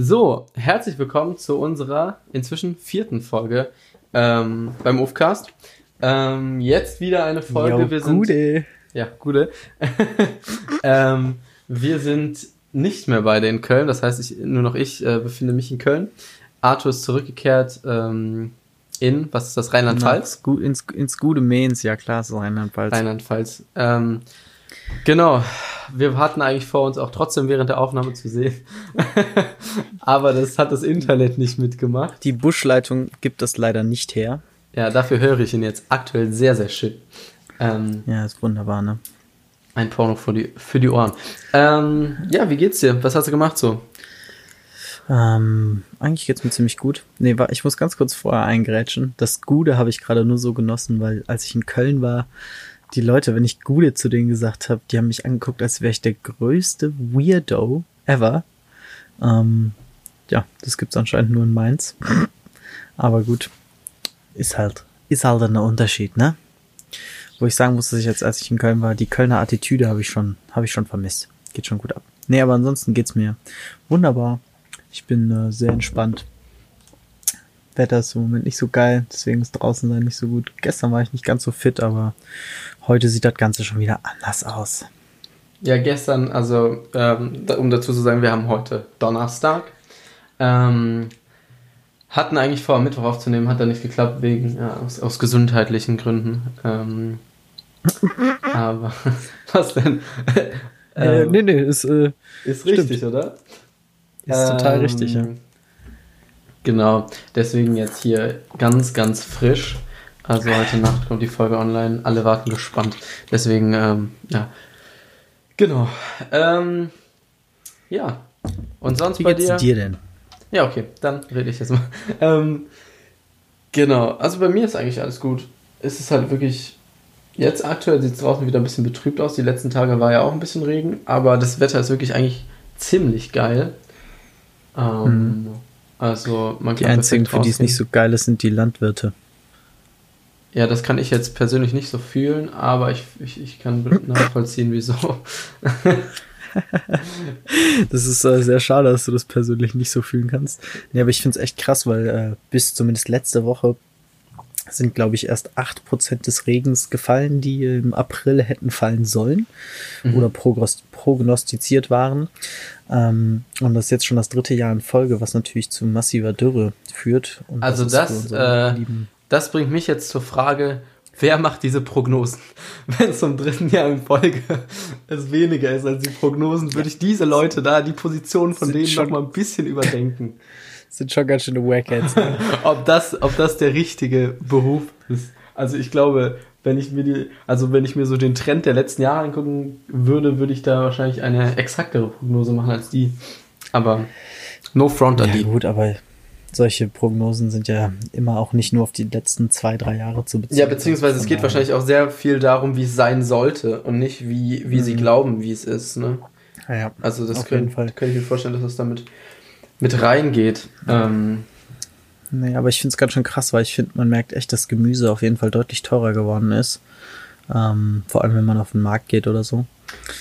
So, herzlich willkommen zu unserer inzwischen vierten Folge ähm, beim Ufcast. Ähm, jetzt wieder eine Folge. Jo, wir sind, gute. Ja, gute. ähm, wir sind nicht mehr beide in Köln, das heißt, ich, nur noch ich äh, befinde mich in Köln. Arthur ist zurückgekehrt ähm, in, was ist das, Rheinland-Pfalz? Ins, ins gute Mainz, ja klar, ist Rheinland-Pfalz. Rheinland-Pfalz. Ähm, genau, wir hatten eigentlich vor, uns auch trotzdem während der Aufnahme zu sehen. Aber das hat das Internet nicht mitgemacht. Die Buschleitung gibt das leider nicht her. Ja, dafür höre ich ihn jetzt aktuell sehr, sehr schön. Ähm, ja, ist wunderbar, ne? Ein Porno für die, für die Ohren. Ähm, ja, wie geht's dir? Was hast du gemacht so? Ähm, eigentlich geht's mir ziemlich gut. Nee, ich muss ganz kurz vorher eingrätschen. Das Gute habe ich gerade nur so genossen, weil als ich in Köln war, die Leute, wenn ich Gude zu denen gesagt habe, die haben mich angeguckt, als wäre ich der größte Weirdo ever. Ähm, ja, das gibt's anscheinend nur in Mainz. Aber gut, ist halt, ist halt ein Unterschied, ne? Wo ich sagen muss, dass ich jetzt, als ich in Köln war, die Kölner Attitüde habe ich schon, habe ich schon vermisst. Geht schon gut ab. Nee, aber ansonsten geht's mir wunderbar. Ich bin äh, sehr entspannt. Wetter ist im Moment nicht so geil, deswegen ist draußen sein nicht so gut. Gestern war ich nicht ganz so fit, aber heute sieht das Ganze schon wieder anders aus. Ja, gestern, also ähm, um dazu zu sagen, wir haben heute Donnerstag. Ähm, hatten eigentlich vor, Mittwoch aufzunehmen, hat dann nicht geklappt, wegen, ja, aus, aus gesundheitlichen Gründen. Ähm, aber was denn? äh, nee, nee, ist, äh, ist richtig, oder? Ist total richtig, ja. Genau, deswegen jetzt hier ganz, ganz frisch. Also heute Nacht kommt die Folge online. Alle warten gespannt. Deswegen, ähm, ja. Genau. Ähm, ja. Und sonst Wie bei dir? dir denn? Ja, okay, dann rede ich jetzt mal. Ähm, genau, also bei mir ist eigentlich alles gut. Es ist halt wirklich. Jetzt aktuell sieht es draußen wieder ein bisschen betrübt aus. Die letzten Tage war ja auch ein bisschen Regen, aber das Wetter ist wirklich eigentlich ziemlich geil. Ähm, Mhm. Also man Die kann einzigen, perfekt für die es nicht so geil ist, sind die Landwirte. Ja, das kann ich jetzt persönlich nicht so fühlen, aber ich, ich, ich kann nachvollziehen, wieso. Das ist äh, sehr schade, dass du das persönlich nicht so fühlen kannst. Nee, aber ich finde es echt krass, weil äh, bis zumindest letzte Woche sind, glaube ich, erst 8% des Regens gefallen, die im April hätten fallen sollen Mhm. oder prognos prognostiziert waren. Ähm, und das ist jetzt schon das dritte Jahr in Folge, was natürlich zu massiver Dürre führt. Also das, unsere äh, Das bringt mich jetzt zur Frage, wer macht diese Prognosen? Wenn es zum dritten Jahr in Folge es weniger ist als die Prognosen, würde ich diese Leute da, die Position von denen schon- noch mal ein bisschen überdenken. sind schon ganz schöne Wackheads. ne? ob das, ob das der richtige Beruf ist. Also ich glaube, wenn ich mir die, also wenn ich mir so den Trend der letzten Jahre angucken würde, würde ich da wahrscheinlich eine exaktere Prognose machen als die. Aber no front an ja die. gut, aber solche Prognosen sind ja immer auch nicht nur auf die letzten zwei, drei Jahre zu beziehen. Ja, beziehungsweise es geht wahrscheinlich auch sehr viel darum, wie es sein sollte und nicht wie, wie sie Mhm. glauben, wie es ist. Ne? Ja. Also das Auf jeden könnte Fall. könnte ich mir vorstellen, dass das damit mit reingeht. Ähm, Nee, aber ich finde es ganz schön krass, weil ich finde, man merkt echt, dass Gemüse auf jeden Fall deutlich teurer geworden ist. Ähm, vor allem, wenn man auf den Markt geht oder so.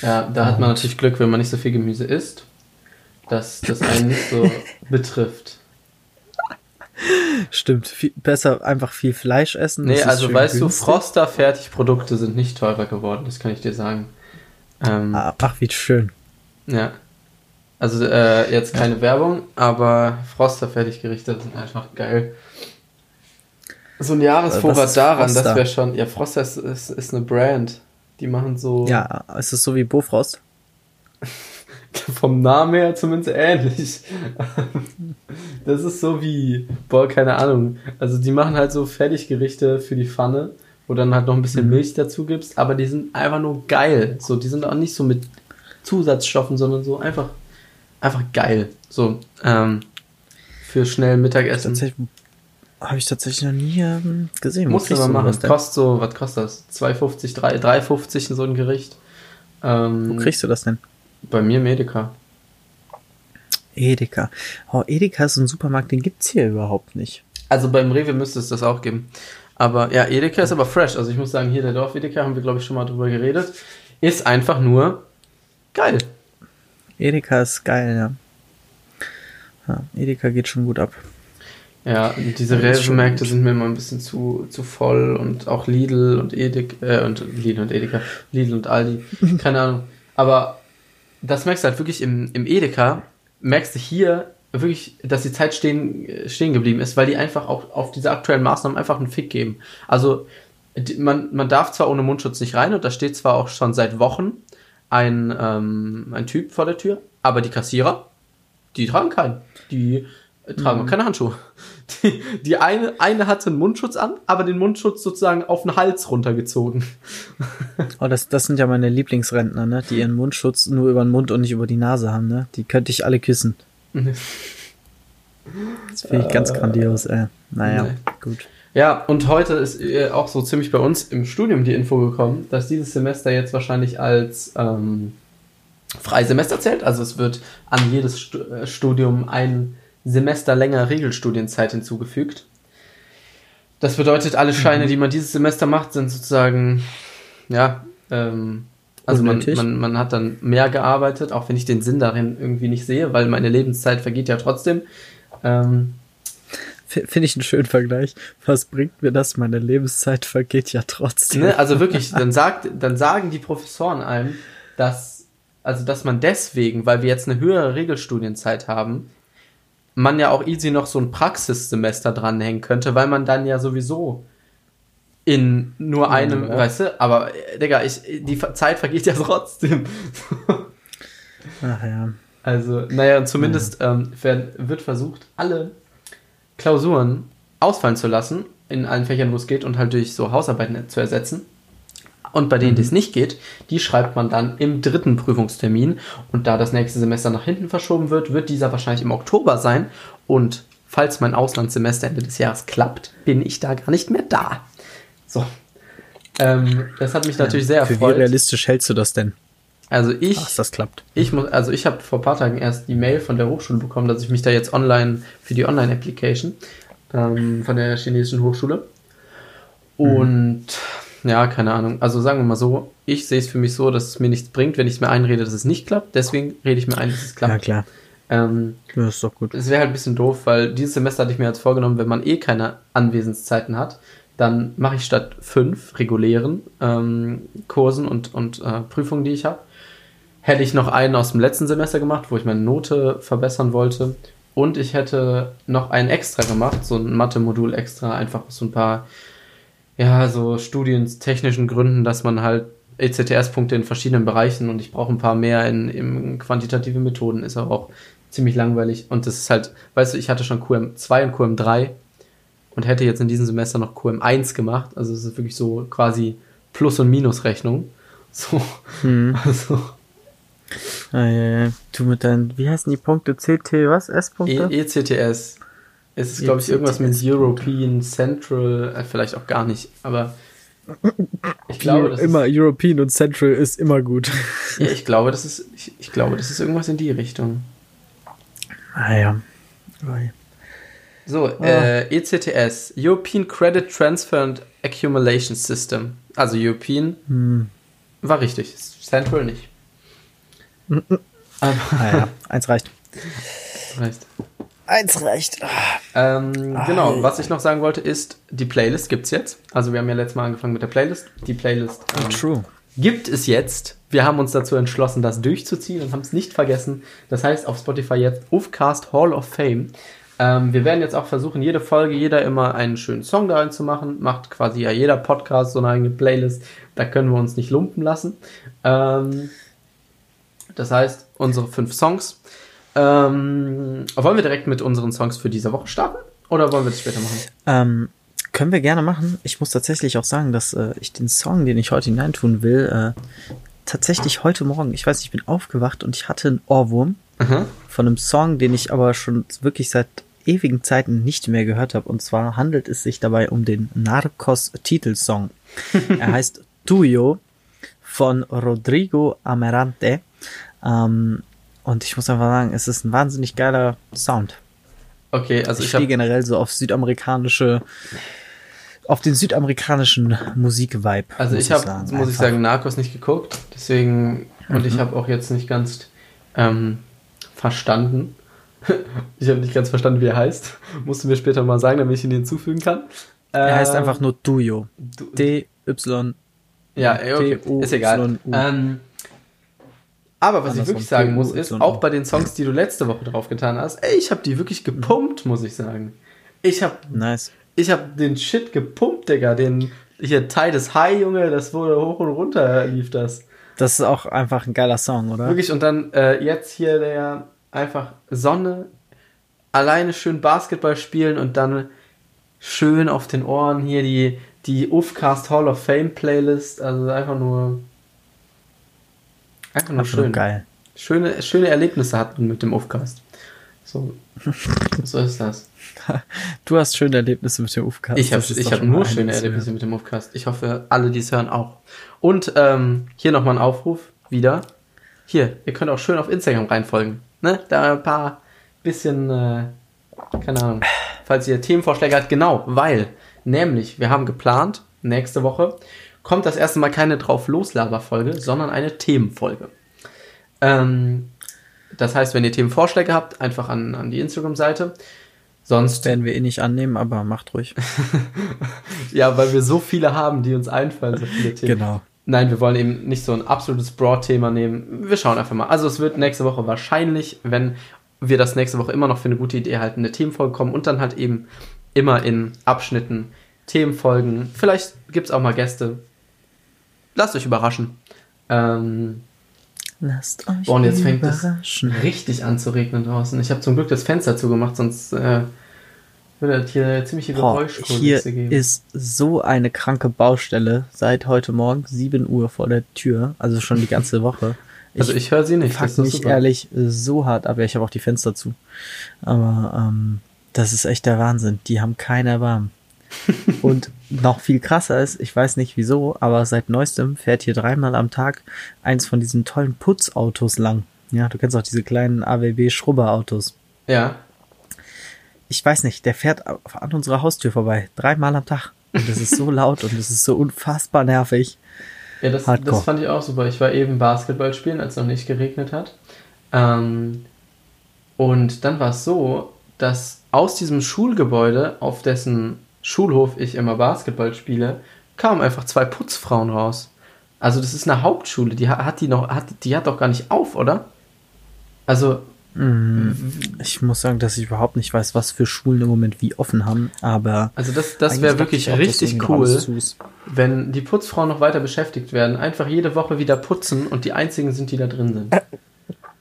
ja, da hat man natürlich Glück, wenn man nicht so viel Gemüse isst, dass das einen nicht so betrifft. Stimmt, viel, besser einfach viel Fleisch essen. Nee, also weißt günstig. du, Froster Fertigprodukte sind nicht teurer geworden, das kann ich dir sagen. Ähm, Ah, Ach, wie schön. Ja. Also äh, jetzt keine Werbung, aber Froster Fertiggerichte sind einfach geil. So ein Jahresvorrat daran, das Froster? wäre schon. Ja, Froster ist, ist, ist eine Brand. Die machen so Ja, ist es so wie Bofrost? vom Namen her zumindest ähnlich. das ist so wie, boah, keine Ahnung. Also die machen halt so Fertiggerichte für die Pfanne, wo dann halt noch ein bisschen Mhm. Milch dazu gibst, aber die sind einfach nur geil. So, die sind auch nicht so mit Zusatzstoffen, sondern so einfach, einfach geil. So, ähm, für schnell Mittagessen. Habe ich tatsächlich noch nie ähm, gesehen. Kriegst mal machen. denn? Kostet so, was kostet das? 2,50, 3, 3,50 so ein Gericht. Ähm, Wo kriegst du das denn? bei mir Medica. Edeka. Oh, Edeka ist ein Supermarkt, den gibt's hier überhaupt nicht. Also beim Rewe müsste es das auch geben. Aber ja, Edeka ist aber fresh. Also ich muss sagen, hier der Dorf Edeka, haben wir glaube ich schon mal drüber geredet, ist einfach nur geil. Edeka ist geil, ja. Ja, Edeka geht schon gut ab. Ja, diese Rewe-Märkte sind mir immer ein bisschen zu, zu voll und auch Lidl und Edeka, äh, und Lidl und Edeka, Lidl und Aldi, keine Ahnung. Aber das merkst du halt wirklich im, im Edeka, merkst du hier wirklich, dass die Zeit stehen, stehen geblieben ist, weil die einfach auch auf diese aktuellen Maßnahmen einfach einen Fick geben. Also man, man darf zwar ohne Mundschutz nicht rein und da steht zwar auch schon seit Wochen ein, ähm, ein Typ vor der Tür, aber die Kassierer, die tragen keinen. Die tragen mhm. keine Handschuhe. Die, die eine, eine hatte einen Mundschutz an, aber den Mundschutz sozusagen auf den Hals runtergezogen. Oh, das, das sind ja meine Lieblingsrentner, ne? Die ihren Mundschutz nur über den Mund und nicht über die Nase haben, ne? Die könnte ich alle küssen. Das finde ich ganz äh, grandios, ey. Naja, nee. gut. Ja, und heute ist äh, auch so ziemlich bei uns im Studium die Info gekommen, dass dieses Semester jetzt wahrscheinlich als ähm, Freisemester zählt. Also es wird an jedes äh, Studium ein Semester länger Regelstudienzeit hinzugefügt. Das bedeutet, alle Scheine, mhm. die man dieses Semester macht, sind sozusagen, ja, ähm, also man, man, man hat dann mehr gearbeitet, auch wenn ich den Sinn darin irgendwie nicht sehe, weil meine Lebenszeit vergeht ja trotzdem. Ähm, Finde ich einen schönen Vergleich. Was bringt mir das? Meine Lebenszeit vergeht ja trotzdem. Ne, also wirklich, dann sagt, dann sagen die Professoren einem, dass, also dass man deswegen, weil wir jetzt eine höhere Regelstudienzeit haben, man ja auch easy noch so ein Praxissemester dranhängen könnte, weil man dann ja sowieso in nur einem, ja. weißt du, aber Digga, ich, die Zeit vergeht ja trotzdem. Ach ja. Also, naja, zumindest ja. ähm, wird versucht, alle Klausuren ausfallen zu lassen, in allen Fächern, wo es geht, und halt durch so Hausarbeiten zu ersetzen. Und bei denen, mhm. die es nicht geht, die schreibt man dann im dritten Prüfungstermin. Und da das nächste Semester nach hinten verschoben wird, wird dieser wahrscheinlich im Oktober sein. Und falls mein Auslandssemester Ende des Jahres klappt, bin ich da gar nicht mehr da. So. Ähm, das hat mich natürlich sehr Für erfreut. Wie realistisch hältst du das denn? Also ich, Ach, das klappt. Ich muss, also ich habe vor ein paar Tagen erst die Mail von der Hochschule bekommen, dass ich mich da jetzt online für die Online-Application ähm, von der chinesischen Hochschule. Und mhm. ja, keine Ahnung. Also sagen wir mal so, ich sehe es für mich so, dass es mir nichts bringt, wenn ich mir einrede, dass es nicht klappt. Deswegen rede ich mir ein, dass es klappt. Ja, klar. Ähm, das ist doch gut. Es wäre halt ein bisschen doof, weil dieses Semester hatte ich mir jetzt vorgenommen, wenn man eh keine Anwesenszeiten hat, dann mache ich statt fünf regulären ähm, Kursen und, und äh, Prüfungen, die ich habe, hätte ich noch einen aus dem letzten Semester gemacht, wo ich meine Note verbessern wollte. Und ich hätte noch einen extra gemacht, so ein Mathe-Modul extra, einfach aus so ein paar, ja, so studientechnischen Gründen, dass man halt ECTS-Punkte in verschiedenen Bereichen und ich brauche ein paar mehr in, in quantitative Methoden, ist aber auch ziemlich langweilig. Und das ist halt, weißt du, ich hatte schon QM2 und QM3 und hätte jetzt in diesem Semester noch QM1 gemacht. Also es ist wirklich so quasi Plus- und Minusrechnung. So. Hm. Also. Ah, ja, ja. Du mit deinen, wie heißen die Punkte? CT, was? S-Punkte? E ECTS. Es ist, glaube ich, irgendwas mit European Central, äh, vielleicht auch gar nicht, aber ich glaube, das immer ist, European und Central ist immer gut. Ja, ich glaube, das ist, ich, ich glaube, das ist irgendwas in die Richtung. Ah ja. So, ah. äh, ECTS, European Credit Transfer and Accumulation System. Also European hm. war richtig, Central nicht. Aber naja, eins reicht. Reicht. Eins reicht. Ähm, genau, was ich noch sagen wollte ist, die Playlist gibt's jetzt. Also wir haben ja letztes Mal angefangen mit der Playlist. Die Playlist ähm, True. gibt es jetzt. Wir haben uns dazu entschlossen, das durchzuziehen und haben es nicht vergessen. Das heißt auf Spotify jetzt Ufcast Hall of Fame. Ähm, wir werden jetzt auch versuchen, jede Folge, jeder immer einen schönen Song da zu machen. Macht quasi ja jeder Podcast so eine eigene Playlist. Da können wir uns nicht lumpen lassen. Ähm, das heißt, unsere fünf Songs. Ähm, wollen wir direkt mit unseren Songs für diese Woche starten? Oder wollen wir das später machen? Ähm, können wir gerne machen. Ich muss tatsächlich auch sagen, dass äh, ich den Song, den ich heute hineintun will, äh, tatsächlich heute Morgen, ich weiß, ich bin aufgewacht und ich hatte einen Ohrwurm mhm. von einem Song, den ich aber schon wirklich seit ewigen Zeiten nicht mehr gehört habe. Und zwar handelt es sich dabei um den Narcos-Titelsong. er heißt Tuyo von Rodrigo Amarante. Ähm, und ich muss einfach sagen, es ist ein wahnsinnig geiler Sound. Okay, also ich, ich stehe generell so auf südamerikanische, auf den südamerikanischen Musikvibe. Also ich habe, muss ich sagen, Narcos nicht geguckt, deswegen mhm. und ich mhm. habe auch jetzt nicht ganz ähm, verstanden, ich habe nicht ganz verstanden, wie er heißt. Musst du mir später mal sagen, damit ich ihn hinzufügen kann. Er heißt ähm, einfach nur Duyo. D-Y. Ja, okay. ist egal. Ähm, aber was ich wirklich sagen muss, ist, auch bei den Songs, die du letzte Woche drauf getan hast, ey, ich habe die wirklich gepumpt, muss ich sagen. Ich habe nice. Ich habe den Shit gepumpt, Digga. Den hier Teil des High, Junge, das wurde hoch und runter lief das. Das ist auch einfach ein geiler Song, oder? Wirklich, und dann äh, jetzt hier der einfach Sonne, alleine schön Basketball spielen und dann schön auf den Ohren hier die, die Ufcast Hall of Fame Playlist. Also einfach nur. Einfach nur schön. Geil. Schöne, schöne Erlebnisse hatten mit dem Ufcast. So, so ist das. Du hast schöne Erlebnisse mit dem Ufcast. Ich habe hab nur schöne Erlebnisse mit dem Ufcast. Ich hoffe, alle, die es hören, auch. Und ähm, hier nochmal ein Aufruf wieder. Hier, ihr könnt auch schön auf Instagram reinfolgen. Ne? Da ein paar bisschen, äh, keine Ahnung, falls ihr Themenvorschläge habt. Genau, weil, nämlich, wir haben geplant, nächste Woche kommt das erste Mal keine drauf loslaber-Folge, sondern eine Themenfolge. Ähm, das heißt, wenn ihr Themenvorschläge habt, einfach an, an die Instagram-Seite. Sonst werden wir eh nicht annehmen, aber macht ruhig. ja, weil wir so viele haben, die uns einfallen, so viele Themen. Genau. Nein, wir wollen eben nicht so ein absolutes Broad-Thema nehmen. Wir schauen einfach mal. Also es wird nächste Woche wahrscheinlich, wenn wir das nächste Woche immer noch für eine gute Idee halten, eine Themenfolge kommen und dann halt eben immer in Abschnitten Themenfolgen. Vielleicht gibt es auch mal Gäste. Lasst euch überraschen. Ähm, Lasst euch Boah, und jetzt fängt es richtig an zu regnen draußen. Ich habe zum Glück das Fenster zugemacht, sonst äh, würde das hier ziemliche Geräuschkulisse geben. Hier ist so eine kranke Baustelle seit heute Morgen, 7 Uhr vor der Tür, also schon die ganze Woche. Ich also ich höre sie nicht. Fuck mich super. ehrlich so hart ab. Ja, ich habe auch die Fenster zu. Aber ähm, das ist echt der Wahnsinn. Die haben keinen Erbarmen. Und noch viel krasser ist, ich weiß nicht wieso, aber seit neuestem fährt hier dreimal am Tag eins von diesen tollen Putzautos lang. Ja, du kennst auch diese kleinen AWB-Schrubberautos. Ja. Ich weiß nicht, der fährt an unserer Haustür vorbei. Dreimal am Tag. Und das ist so laut und das ist so unfassbar nervig. Ja, das, das fand ich auch super. Ich war eben Basketball spielen, als es noch nicht geregnet hat. Ähm, und dann war es so, dass aus diesem Schulgebäude, auf dessen Schulhof ich immer Basketball spiele, kamen einfach zwei Putzfrauen raus. Also das ist eine Hauptschule, die hat die noch, hat, die hat doch gar nicht auf, oder? Also. Mm, ich muss sagen, dass ich überhaupt nicht weiß, was für Schulen im Moment wie offen haben, aber. Also das, das wäre wirklich auch, richtig cool, wenn die Putzfrauen noch weiter beschäftigt werden, einfach jede Woche wieder putzen und die einzigen sind, die da drin sind. Äh,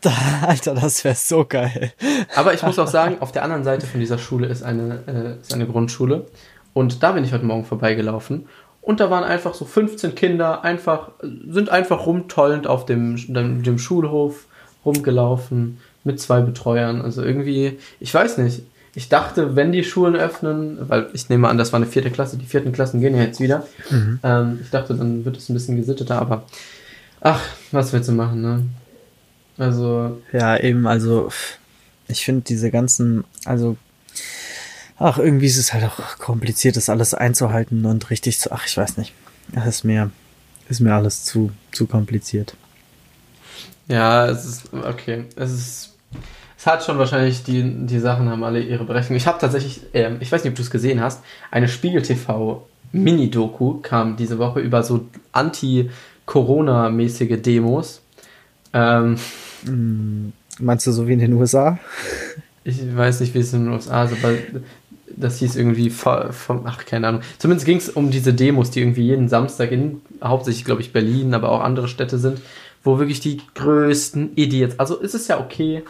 Alter, das wäre so geil. Aber ich muss auch sagen, auf der anderen Seite von dieser Schule ist eine, äh, ist eine Grundschule. Und da bin ich heute Morgen vorbeigelaufen. Und da waren einfach so 15 Kinder, einfach, sind einfach rumtollend auf dem, dem, dem Schulhof rumgelaufen mit zwei Betreuern. Also irgendwie, ich weiß nicht. Ich dachte, wenn die Schulen öffnen, weil ich nehme an, das war eine vierte Klasse, die vierten Klassen gehen ja jetzt wieder. Mhm. Ähm, ich dachte, dann wird es ein bisschen gesitteter, aber ach, was willst du machen, ne? Also. Ja, eben, also ich finde diese ganzen, also ach, irgendwie ist es halt auch kompliziert, das alles einzuhalten und richtig zu, ach, ich weiß nicht. Das ist mir, ist mir alles zu, zu kompliziert. Ja, es ist, okay, es ist, es hat schon wahrscheinlich, die, die Sachen haben alle ihre Berechnung. Ich habe tatsächlich, äh, ich weiß nicht, ob du es gesehen hast, eine Spiegel-TV Mini-Doku kam diese Woche über so anti-Corona-mäßige Demos. Ähm, hm, Meinst du so wie in den USA? Ich weiß nicht, wie es in den USA ist, aber das hieß irgendwie vom, ach, keine Ahnung. Zumindest ging es um diese Demos, die irgendwie jeden Samstag in, hauptsächlich, glaube ich, Berlin, aber auch andere Städte sind, wo wirklich die größten Idiots, also ist es ja okay,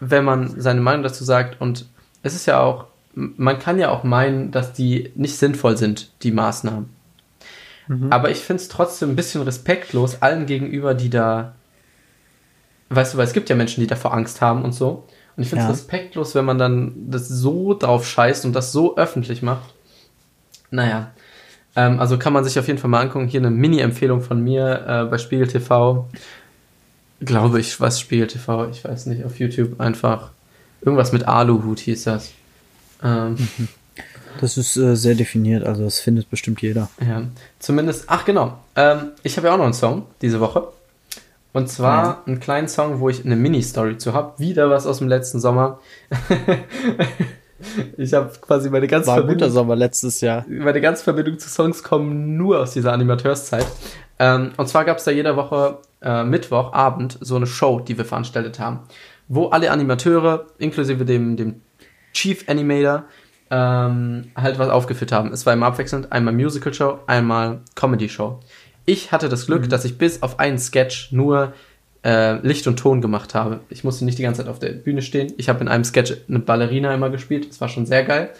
wenn man seine Meinung dazu sagt und es ist ja auch, man kann ja auch meinen, dass die nicht sinnvoll sind, die Maßnahmen. Mhm. Aber ich finde es trotzdem ein bisschen respektlos allen gegenüber, die da, weißt du, weil es gibt ja Menschen, die davor Angst haben und so. Und ich finde es ja. respektlos, wenn man dann das so drauf scheißt und das so öffentlich macht. Naja. Ähm, also kann man sich auf jeden Fall mal angucken. Hier eine Mini-Empfehlung von mir äh, bei Spiegel TV. Glaube ich, was Spiegel TV, ich weiß nicht, auf YouTube einfach. Irgendwas mit Aluhut hieß das. Ähm, das ist äh, sehr definiert, also das findet bestimmt jeder. Ja, zumindest, ach genau, ähm, ich habe ja auch noch einen Song diese Woche. Und zwar einen kleinen Song, wo ich eine Mini-Story zu habe. Wieder was aus dem letzten Sommer. ich habe quasi meine ganze War ein guter Sommer letztes Jahr. Meine ganze Verbindung zu Songs kommen nur aus dieser Animateurszeit. Ähm, und zwar gab es da jede Woche äh, Mittwochabend so eine Show, die wir veranstaltet haben, wo alle Animateure, inklusive dem, dem Chief Animator, ähm, halt was aufgeführt haben. Es war immer abwechselnd, einmal Musical Show, einmal Comedy Show. Ich hatte das Glück, mhm. dass ich bis auf einen Sketch nur äh, Licht und Ton gemacht habe. Ich musste nicht die ganze Zeit auf der Bühne stehen. Ich habe in einem Sketch eine Ballerina immer gespielt. Das war schon sehr geil.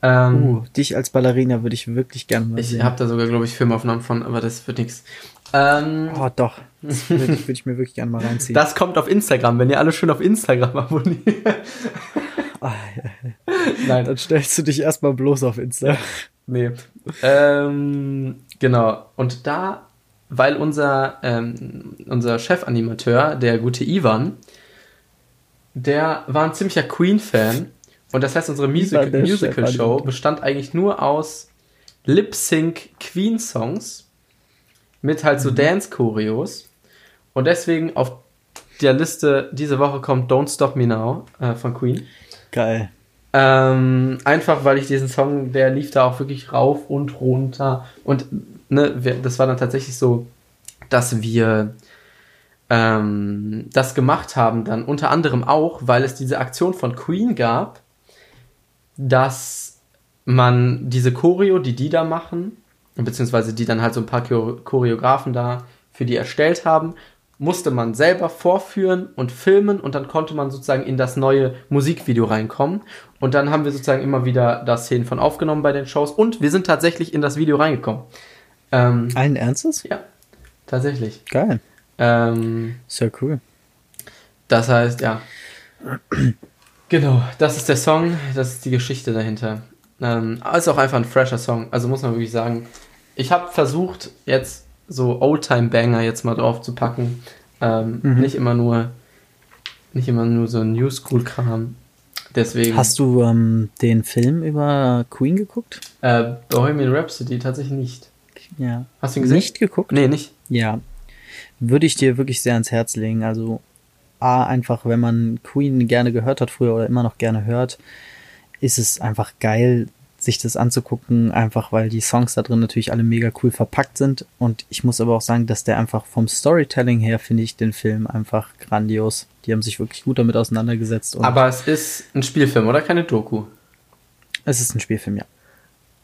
Ähm, uh, dich als Ballerina würde ich wirklich gerne mal ich sehen. Ich habe da sogar, glaube ich, Filmaufnahmen von, aber das wird nichts. Ähm, oh, doch. Das würde würd ich mir wirklich gerne mal reinziehen. Das kommt auf Instagram, wenn ihr alle schön auf Instagram abonniert. Ah, Nein. Dann stellst du dich erstmal bloß auf Insta. Nee. Ähm, genau. Und da, weil unser, ähm, unser Chefanimateur, der gute Ivan, der war ein ziemlicher Queen-Fan. Und das heißt, unsere Music Musical-Show bestand eigentlich nur aus Lip-Sync-Queen-Songs mit halt so mhm. Dance-Choreos. Und deswegen auf der Liste diese Woche kommt Don't Stop Me Now äh, von Queen. Geil. Ähm, einfach weil ich diesen Song, der lief da auch wirklich rauf und runter. Und ne, wir, das war dann tatsächlich so, dass wir ähm, das gemacht haben, dann unter anderem auch, weil es diese Aktion von Queen gab, dass man diese Choreo, die die da machen, beziehungsweise die dann halt so ein paar Choreografen da für die erstellt haben, musste man selber vorführen und filmen und dann konnte man sozusagen in das neue Musikvideo reinkommen. Und dann haben wir sozusagen immer wieder da Szenen von aufgenommen bei den Shows und wir sind tatsächlich in das Video reingekommen. Ähm, Allen Ernstes? Ja, tatsächlich. Geil. Ähm, Sehr cool. Das heißt, ja. genau, das ist der Song, das ist die Geschichte dahinter. Ähm, ist auch einfach ein fresher Song, also muss man wirklich sagen. Ich habe versucht, jetzt so Oldtime-Banger jetzt mal drauf zu packen. Ähm, mhm. Nicht immer nur, nicht immer nur so New School-Kram. Deswegen. Hast du ähm, den Film über Queen geguckt? Äh, Bohemian Rhapsody tatsächlich nicht. Ja. Hast du ihn gesehen? Nicht geguckt? Nee, nicht. Ja. Würde ich dir wirklich sehr ans Herz legen. Also, A, einfach, wenn man Queen gerne gehört hat früher oder immer noch gerne hört, ist es einfach geil, sich das anzugucken, einfach weil die Songs da drin natürlich alle mega cool verpackt sind. Und ich muss aber auch sagen, dass der einfach vom Storytelling her finde ich den Film einfach grandios. Die haben sich wirklich gut damit auseinandergesetzt. aber es ist ein Spielfilm, oder keine Doku? Es ist ein Spielfilm, ja.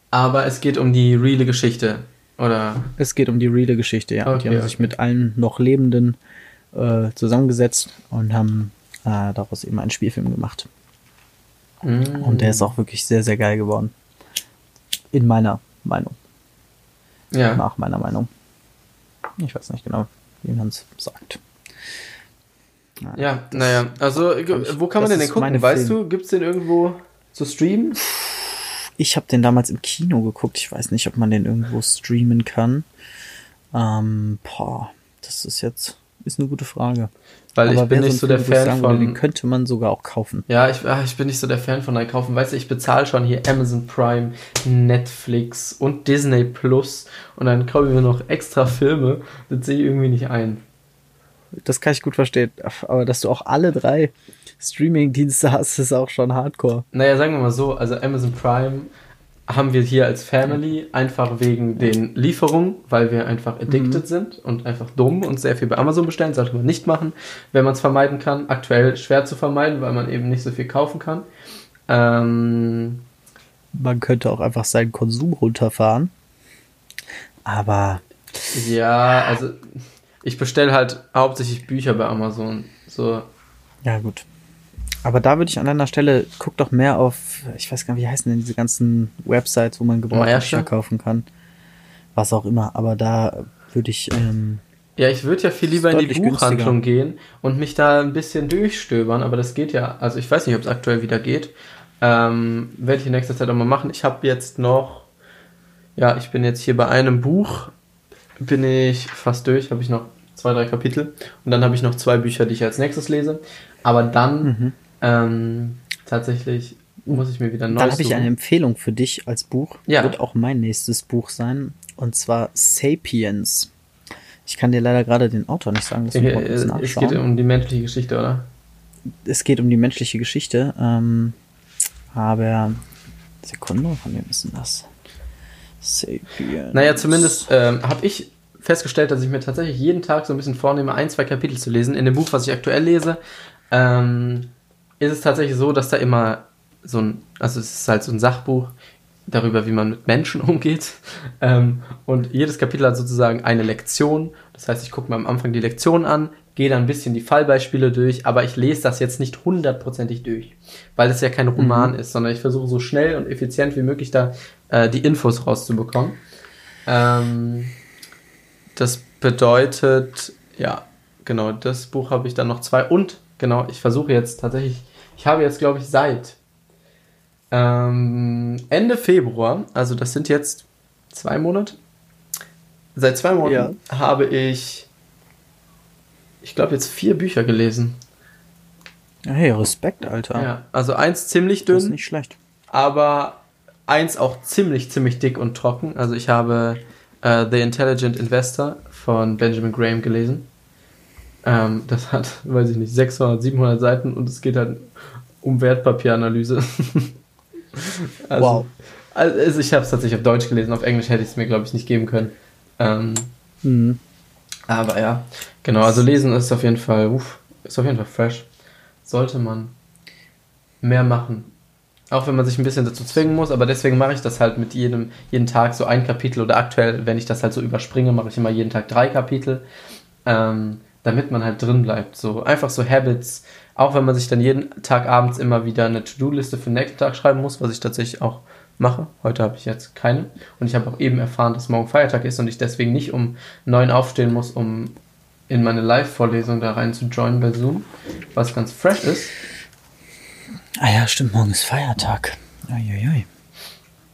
Aber es geht um die reale Geschichte, oder? Es geht um die reale Geschichte, ja. Okay, die haben okay. sich mit allen noch Lebenden äh, zusammengesetzt und haben äh, daraus eben einen Spielfilm gemacht. Mm. Und der ist auch wirklich sehr, sehr geil geworden. In meiner Meinung. Ja. Nach meiner Meinung. Ich weiß nicht genau, wie man es sagt. Ja, ja naja, also wo kann man denn den gucken? Weißt Film. du, gibt es den irgendwo zu streamen? Ich habe den damals im Kino geguckt. Ich weiß nicht, ob man den irgendwo streamen kann. Ähm, boah, das ist jetzt ist eine gute Frage. Weil Aber ich bin nicht so der Fan sagen, von. Den könnte man sogar auch kaufen. Ja, ich, ah, ich bin nicht so der Fan von kaufen. Weißt du, ich bezahle schon hier Amazon Prime, Netflix und Disney Plus und dann kaufe ich mir noch extra Filme. Das sehe ich irgendwie nicht ein. Das kann ich gut verstehen. Aber dass du auch alle drei Streaming-Dienste hast, ist auch schon hardcore. Naja, sagen wir mal so, also Amazon Prime haben wir hier als Family einfach wegen den Lieferungen, weil wir einfach addicted mhm. sind und einfach dumm und sehr viel bei Amazon bestellen, sollte man nicht machen, wenn man es vermeiden kann. Aktuell schwer zu vermeiden, weil man eben nicht so viel kaufen kann. Ähm, man könnte auch einfach seinen Konsum runterfahren. Aber. Ja, also ich bestelle halt hauptsächlich Bücher bei Amazon. So. Ja, gut. Aber da würde ich an deiner Stelle, guck doch mehr auf, ich weiß gar nicht, wie heißen denn diese ganzen Websites, wo man gebrauchte Bücher kaufen kann. Was auch immer. Aber da würde ich. Ähm, ja, ich würde ja viel lieber in die Buchhandlung günstiger. gehen und mich da ein bisschen durchstöbern, aber das geht ja. Also ich weiß nicht, ob es aktuell wieder geht. Ähm, Werde ich in nächster Zeit auch mal machen. Ich habe jetzt noch, ja, ich bin jetzt hier bei einem Buch, bin ich fast durch, habe ich noch zwei, drei Kapitel und dann habe ich noch zwei Bücher, die ich als nächstes lese. Aber dann mhm. Ähm, tatsächlich muss ich mir wieder neu Dann habe ich eine Empfehlung für dich als Buch. Ja. Wird auch mein nächstes Buch sein. Und zwar Sapiens. Ich kann dir leider gerade den Autor nicht sagen. Äh, es geht um die menschliche Geschichte, oder? Es geht um die menschliche Geschichte. Ähm, aber Sekunde, von wem ist denn das? Sapiens. Naja, zumindest ähm, habe ich festgestellt, dass ich mir tatsächlich jeden Tag so ein bisschen vornehme, ein, zwei Kapitel zu lesen. In dem Buch, was ich aktuell lese, ähm, ist es tatsächlich so, dass da immer so ein, also es ist halt so ein Sachbuch darüber, wie man mit Menschen umgeht. Ähm, und jedes Kapitel hat sozusagen eine Lektion. Das heißt, ich gucke mir am Anfang die Lektion an, gehe dann ein bisschen die Fallbeispiele durch, aber ich lese das jetzt nicht hundertprozentig durch, weil es ja kein Roman mhm. ist, sondern ich versuche so schnell und effizient wie möglich da äh, die Infos rauszubekommen. Ähm, das bedeutet, ja, genau, das Buch habe ich dann noch zwei und genau, ich versuche jetzt tatsächlich, ich habe jetzt, glaube ich, seit ähm, Ende Februar, also das sind jetzt zwei Monate, seit zwei Monaten ja. habe ich, ich glaube, jetzt vier Bücher gelesen. Hey, Respekt, Alter. Ja, also eins ziemlich dünn. Das ist nicht schlecht. Aber eins auch ziemlich, ziemlich dick und trocken. Also ich habe uh, The Intelligent Investor von Benjamin Graham gelesen. Ähm, das hat, weiß ich nicht, 600, 700 Seiten und es geht halt um Wertpapieranalyse. also, wow. Also ich habe es tatsächlich auf Deutsch gelesen, auf Englisch hätte ich es mir, glaube ich, nicht geben können. Ähm, mhm. Aber ja, genau, also lesen ist auf jeden Fall, uff, ist auf jeden Fall fresh. Sollte man mehr machen. Auch wenn man sich ein bisschen dazu zwingen muss, aber deswegen mache ich das halt mit jedem, jeden Tag so ein Kapitel oder aktuell, wenn ich das halt so überspringe, mache ich immer jeden Tag drei Kapitel, ähm, damit man halt drin bleibt. So einfach so Habits, auch wenn man sich dann jeden Tag abends immer wieder eine To-Do-Liste für den nächsten Tag schreiben muss, was ich tatsächlich auch mache. Heute habe ich jetzt keine. Und ich habe auch eben erfahren, dass morgen Feiertag ist und ich deswegen nicht um neun aufstehen muss, um in meine Live-Vorlesung da rein zu joinen bei Zoom, was ganz fresh ist. Ah ja, stimmt, morgen ist Feiertag. Uiuiui.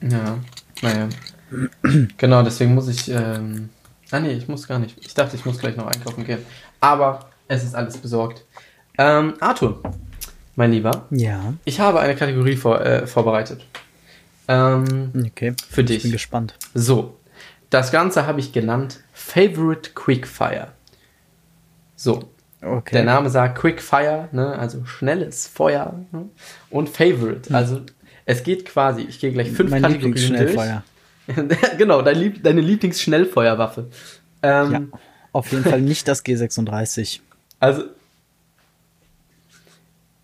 Ja, naja. genau, deswegen muss ich. Ähm, ah nee, ich muss gar nicht. Ich dachte, ich muss gleich noch einkaufen gehen. Aber es ist alles besorgt. Ähm, Arthur, mein Lieber. Ja. Ich habe eine Kategorie vor, äh, vorbereitet. Ähm, okay. Für dich. Ich bin gespannt. So. Das Ganze habe ich genannt Favorite Quickfire. So. Okay. Der Name sagt Quickfire, ne, also schnelles Feuer ne, und Favorite. Hm. Also es geht quasi, ich gehe gleich fünf mein Kategorien durch. genau, dein Lieb deine Lieblingsschnellfeuerwaffe. Ähm, ja, auf jeden Fall nicht das G36. Also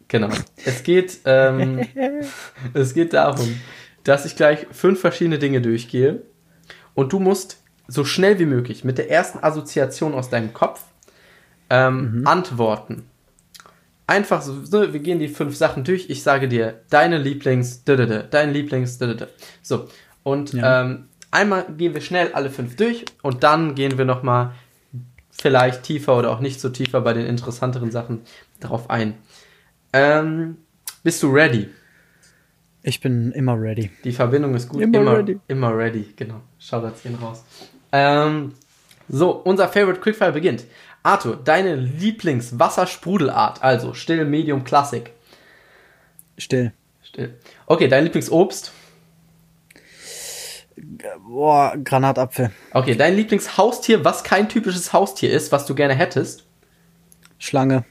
genau, es geht ähm, es geht darum, dass ich gleich fünf verschiedene Dinge durchgehe und du musst so schnell wie möglich mit der ersten Assoziation aus deinem Kopf ähm, mhm. antworten. Einfach so, so, wir gehen die fünf Sachen durch. Ich sage dir, deine Lieblings, dein Lieblings, so. Und ja. ähm, einmal gehen wir schnell alle fünf durch und dann gehen wir nochmal vielleicht tiefer oder auch nicht so tiefer bei den interessanteren Sachen darauf ein. Ähm, bist du ready? Ich bin immer ready. Die Verbindung ist gut. Immer, immer ready. Immer ready, genau. Shoutouts gehen raus. Ähm, so, unser Favorite Quickfire beginnt. Arthur, deine Lieblingswassersprudelart, also still, medium, Klassik. Still. Still. Okay, dein Lieblingsobst? Boah, Granatapfel. Okay, dein Lieblingshaustier, was kein typisches Haustier ist, was du gerne hättest? Schlange.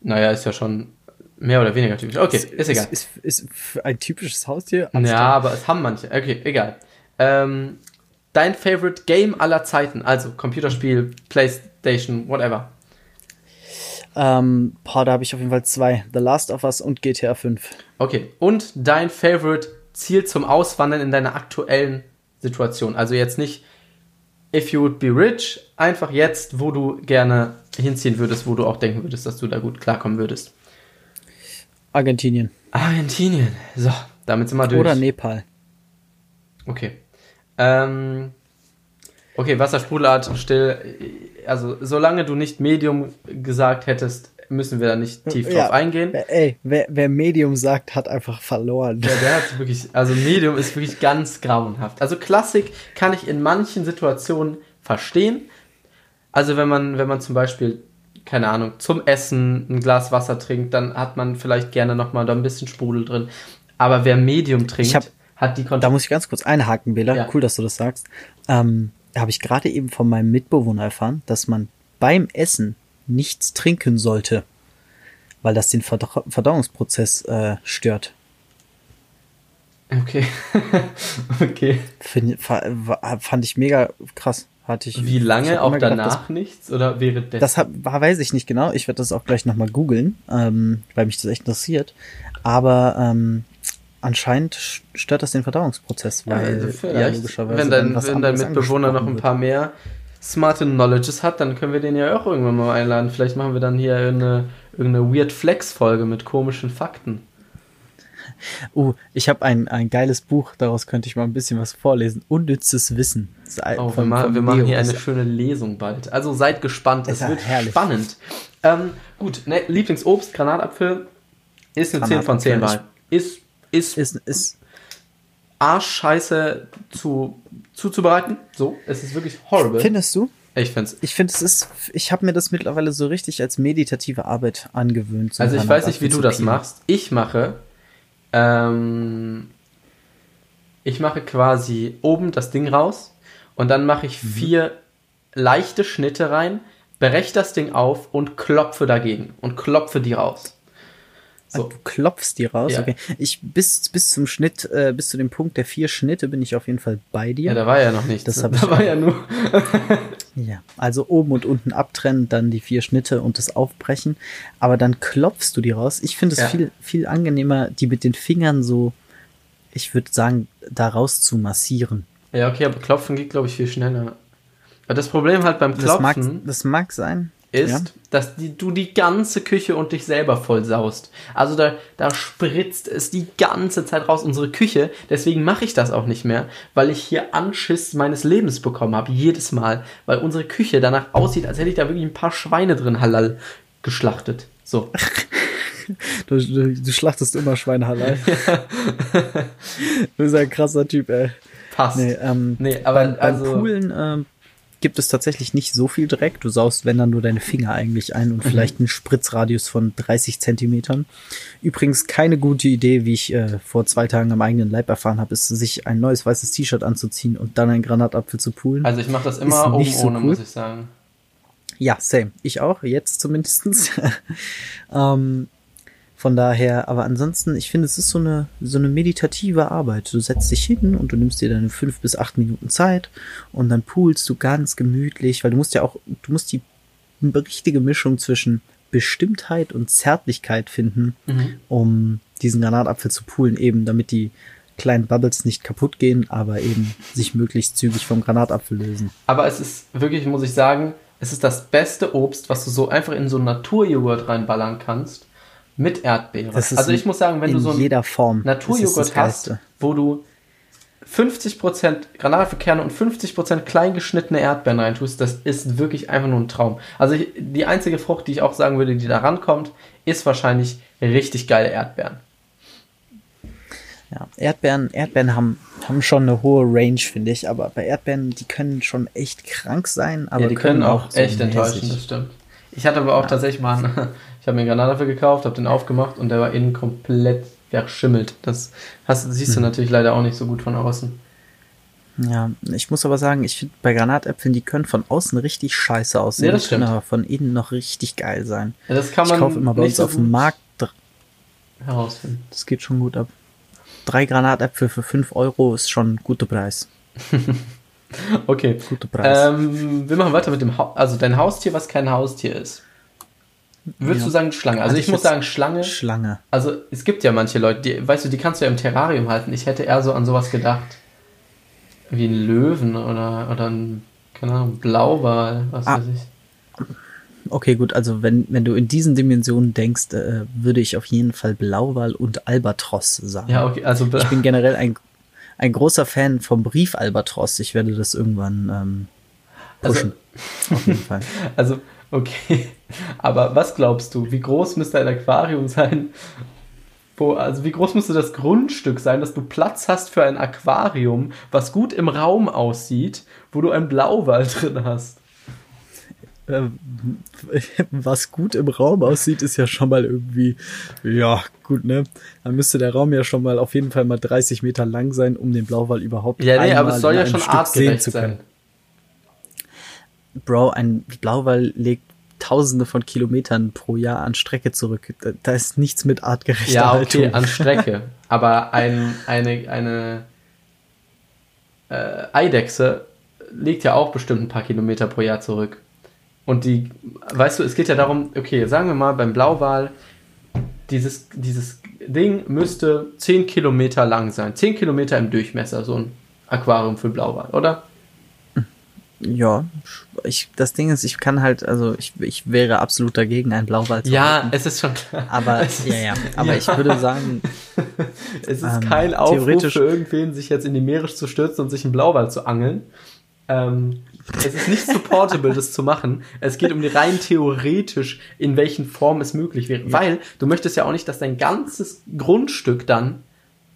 Naja, ist ja schon mehr oder weniger typisch. Okay, ist, ist egal. Ist, ist, ist ein typisches Haustier? Ja, aber es haben manche. Okay, egal. Ähm, dein Favorite Game aller Zeiten, also Computerspiel, PlayStation, whatever. Ähm, boah, da habe ich auf jeden Fall zwei. The Last of Us und GTA 5. Okay, und dein Favorite Ziel zum Auswandern in deiner aktuellen Situation. Also jetzt nicht if you would be rich, einfach jetzt, wo du gerne hinziehen würdest, wo du auch denken würdest, dass du da gut klarkommen würdest. Argentinien. Argentinien. So, damit sind wir durch. Oder Nepal. Okay. Ähm, okay, Wassersprudelart still. Also, solange du nicht Medium gesagt hättest, müssen wir da nicht tief ja, drauf eingehen. Ey, wer, wer, Medium sagt, hat einfach verloren. Ja, der hat wirklich, also Medium ist wirklich ganz grauenhaft. Also Klassik kann ich in manchen Situationen verstehen. Also wenn man, wenn man zum Beispiel, keine Ahnung, zum Essen ein Glas Wasser trinkt, dann hat man vielleicht gerne nochmal da ein bisschen Sprudel drin. Aber wer Medium trinkt, hat die Kontrolle. Da muss ich ganz kurz einhaken, Bela. Ja. Cool, dass du das sagst. Ähm, habe ich gerade eben von meinem Mitbewohner erfahren, dass man beim Essen nichts trinken sollte, weil das den Verdau Verdauungsprozess äh, stört. Okay. okay. Find, fand ich mega krass. Hatte ich, Wie lange? Auch danach gedacht, das, nichts? Oder währenddessen? Das hab, weiß ich nicht genau. Ich werde das auch gleich nochmal googeln, ähm, weil mich das echt interessiert. Aber ähm, anscheinend stört das den Verdauungsprozess, weil also ja, logischerweise wenn dein, wenn dein Mitbewohner noch ein paar mehr smarte Knowledges hat, dann können wir den ja auch irgendwann mal einladen. Vielleicht machen wir dann hier eine, irgendeine Weird Flex-Folge mit komischen Fakten. Uh, ich habe ein, ein geiles Buch, daraus könnte ich mal ein bisschen was vorlesen. Unnützes Wissen. Oh, von, wir, machen, wir machen hier eine schöne Lesung bald. Also seid gespannt, es wird herrlich. spannend. Ähm, gut, ne, Lieblingsobst, Granatapfel, ist eine 10 von 10 Wahl. Ist, ist, ist, ist Arschscheiße zu, zuzubereiten. So, es ist wirklich horrible. Findest du? Ich finde Ich finde es ist, ich habe mir das mittlerweile so richtig als meditative Arbeit angewöhnt. So also ich weiß nicht, wie du das machst. Ich mache ähm, ich mache quasi oben das Ding raus und dann mache ich mhm. vier leichte Schnitte rein, breche das Ding auf und klopfe dagegen und klopfe die raus. So. du klopfst die raus? Ja. Okay. Ich bis, bis zum Schnitt, äh, bis zu dem Punkt der vier Schnitte bin ich auf jeden Fall bei dir. Ja, da war ja noch nichts. Das da war ja nur. ja, also oben und unten abtrennen, dann die vier Schnitte und das Aufbrechen. Aber dann klopfst du die raus. Ich finde es ja. viel, viel angenehmer, die mit den Fingern so, ich würde sagen, da raus zu massieren. Ja, okay, aber klopfen geht, glaube ich, viel schneller. Aber das Problem halt beim Klopfen. Das mag, das mag sein ist, ja. dass die, du die ganze Küche und dich selber voll saust. Also da, da spritzt es die ganze Zeit raus, unsere Küche. Deswegen mache ich das auch nicht mehr, weil ich hier Anschiss meines Lebens bekommen habe, jedes Mal. Weil unsere Küche danach aussieht, als hätte ich da wirklich ein paar Schweine drin halal geschlachtet. So. Du, du, du, schlachtest immer Schweine halal. Ja. du bist ein krasser Typ, ey. Passt. Nee, ähm, nee aber beim, beim also, Poolen ähm, gibt es tatsächlich nicht so viel Dreck. Du saust, wenn dann nur deine Finger eigentlich ein und mhm. vielleicht einen Spritzradius von 30 Zentimetern. Übrigens keine gute Idee, wie ich äh, vor zwei Tagen am eigenen Leib erfahren habe, ist, sich ein neues weißes T-Shirt anzuziehen und dann einen Granatapfel zu poolen. Also ich mache das immer oben so ohne, cool. muss ich sagen. Ja, same. Ich auch, jetzt zumindestens. ähm, von daher, aber ansonsten, ich finde, es ist so eine, so eine meditative Arbeit. Du setzt dich hin und du nimmst dir deine fünf bis acht Minuten Zeit und dann poolst du ganz gemütlich, weil du musst ja auch, du musst die richtige Mischung zwischen Bestimmtheit und Zärtlichkeit finden, mhm. um diesen Granatapfel zu poolen, eben damit die kleinen Bubbles nicht kaputt gehen, aber eben sich möglichst zügig vom Granatapfel lösen. Aber es ist wirklich, muss ich sagen, es ist das beste Obst, was du so einfach in so einen Naturjoghurt reinballern kannst mit Erdbeere. Also ich muss sagen, wenn du so einen Naturjoghurt hast, wo du 50% Granatapfelkerne und 50% kleingeschnittene Erdbeeren reintust, das ist wirklich einfach nur ein Traum. Also ich, die einzige Frucht, die ich auch sagen würde, die da rankommt, ist wahrscheinlich richtig geile Erdbeeren. Ja, Erdbeeren, Erdbeeren haben, haben schon eine hohe Range, finde ich, aber bei Erdbeeren, die können schon echt krank sein, aber ja, die können, können auch, auch echt enttäuschen, das stimmt. Ich hatte aber auch ja. tatsächlich mal einen, ich habe mir einen Granatapfel gekauft, habe den aufgemacht und der war innen komplett verschimmelt. Das hast, siehst du mhm. natürlich leider auch nicht so gut von außen. Ja, ich muss aber sagen, ich finde bei Granatäpfeln, die können von außen richtig scheiße aussehen, ja, das können aber von innen noch richtig geil sein. Ja, das kann man ich kaufe immer bei uns so auf dem Markt herausfinden. Das geht schon gut ab. Drei Granatäpfel für 5 Euro ist schon ein guter Preis. okay. Guter Preis. Ähm, wir machen weiter mit dem ha also dein Haustier, was kein Haustier ist. Würdest ja. du sagen Schlange? Also, also ich, ich muss sagen Schlange. Schlange. Also es gibt ja manche Leute, die, weißt du, die kannst du ja im Terrarium halten. Ich hätte eher so an sowas gedacht. Wie ein Löwen oder, oder ein, keine Ahnung, Blauwal, was ah. weiß ich. Okay, gut, also wenn, wenn du in diesen Dimensionen denkst, äh, würde ich auf jeden Fall Blauwal und Albatros sagen. Ja, okay, also ich bin generell ein, ein großer Fan vom Brief Albatros. Ich werde das irgendwann ähm, also pushen. Also, auf jeden Fall. Also Okay, aber was glaubst du, wie groß müsste ein Aquarium sein? Wo, also wie groß müsste das Grundstück sein, dass du Platz hast für ein Aquarium, was gut im Raum aussieht, wo du einen Blauwal drin hast? Ähm, was gut im Raum aussieht, ist ja schon mal irgendwie, ja, gut, ne? Dann müsste der Raum ja schon mal auf jeden Fall mal 30 Meter lang sein, um den Blauwal überhaupt Ja, nee, aber es soll ja schon artgerecht sein. Bro, ein Blauwal legt Tausende von Kilometern pro Jahr an Strecke zurück. Da, da ist nichts mit artgerechter Ja, Haltung. okay, an Strecke. Aber ein, eine, eine äh, Eidechse legt ja auch bestimmt ein paar Kilometer pro Jahr zurück. Und die, weißt du, es geht ja darum, okay, sagen wir mal beim Blauwal, dieses, dieses Ding müsste 10 Kilometer lang sein. 10 Kilometer im Durchmesser, so ein Aquarium für Blauwal, oder? Ja, ich, das Ding ist, ich kann halt, also ich, ich wäre absolut dagegen, einen Blauwal zu Ja, halten. es ist schon klar. Aber, es ist, ja, ja, aber ja. ich würde sagen, Es ist ähm, kein Aufruf für irgendwen, sich jetzt in die Meere zu stürzen und sich einen Blauwal zu angeln. Ähm, es ist nicht supportable, das zu machen. Es geht um die rein theoretisch, in welchen Formen es möglich wäre. Weil du möchtest ja auch nicht, dass dein ganzes Grundstück dann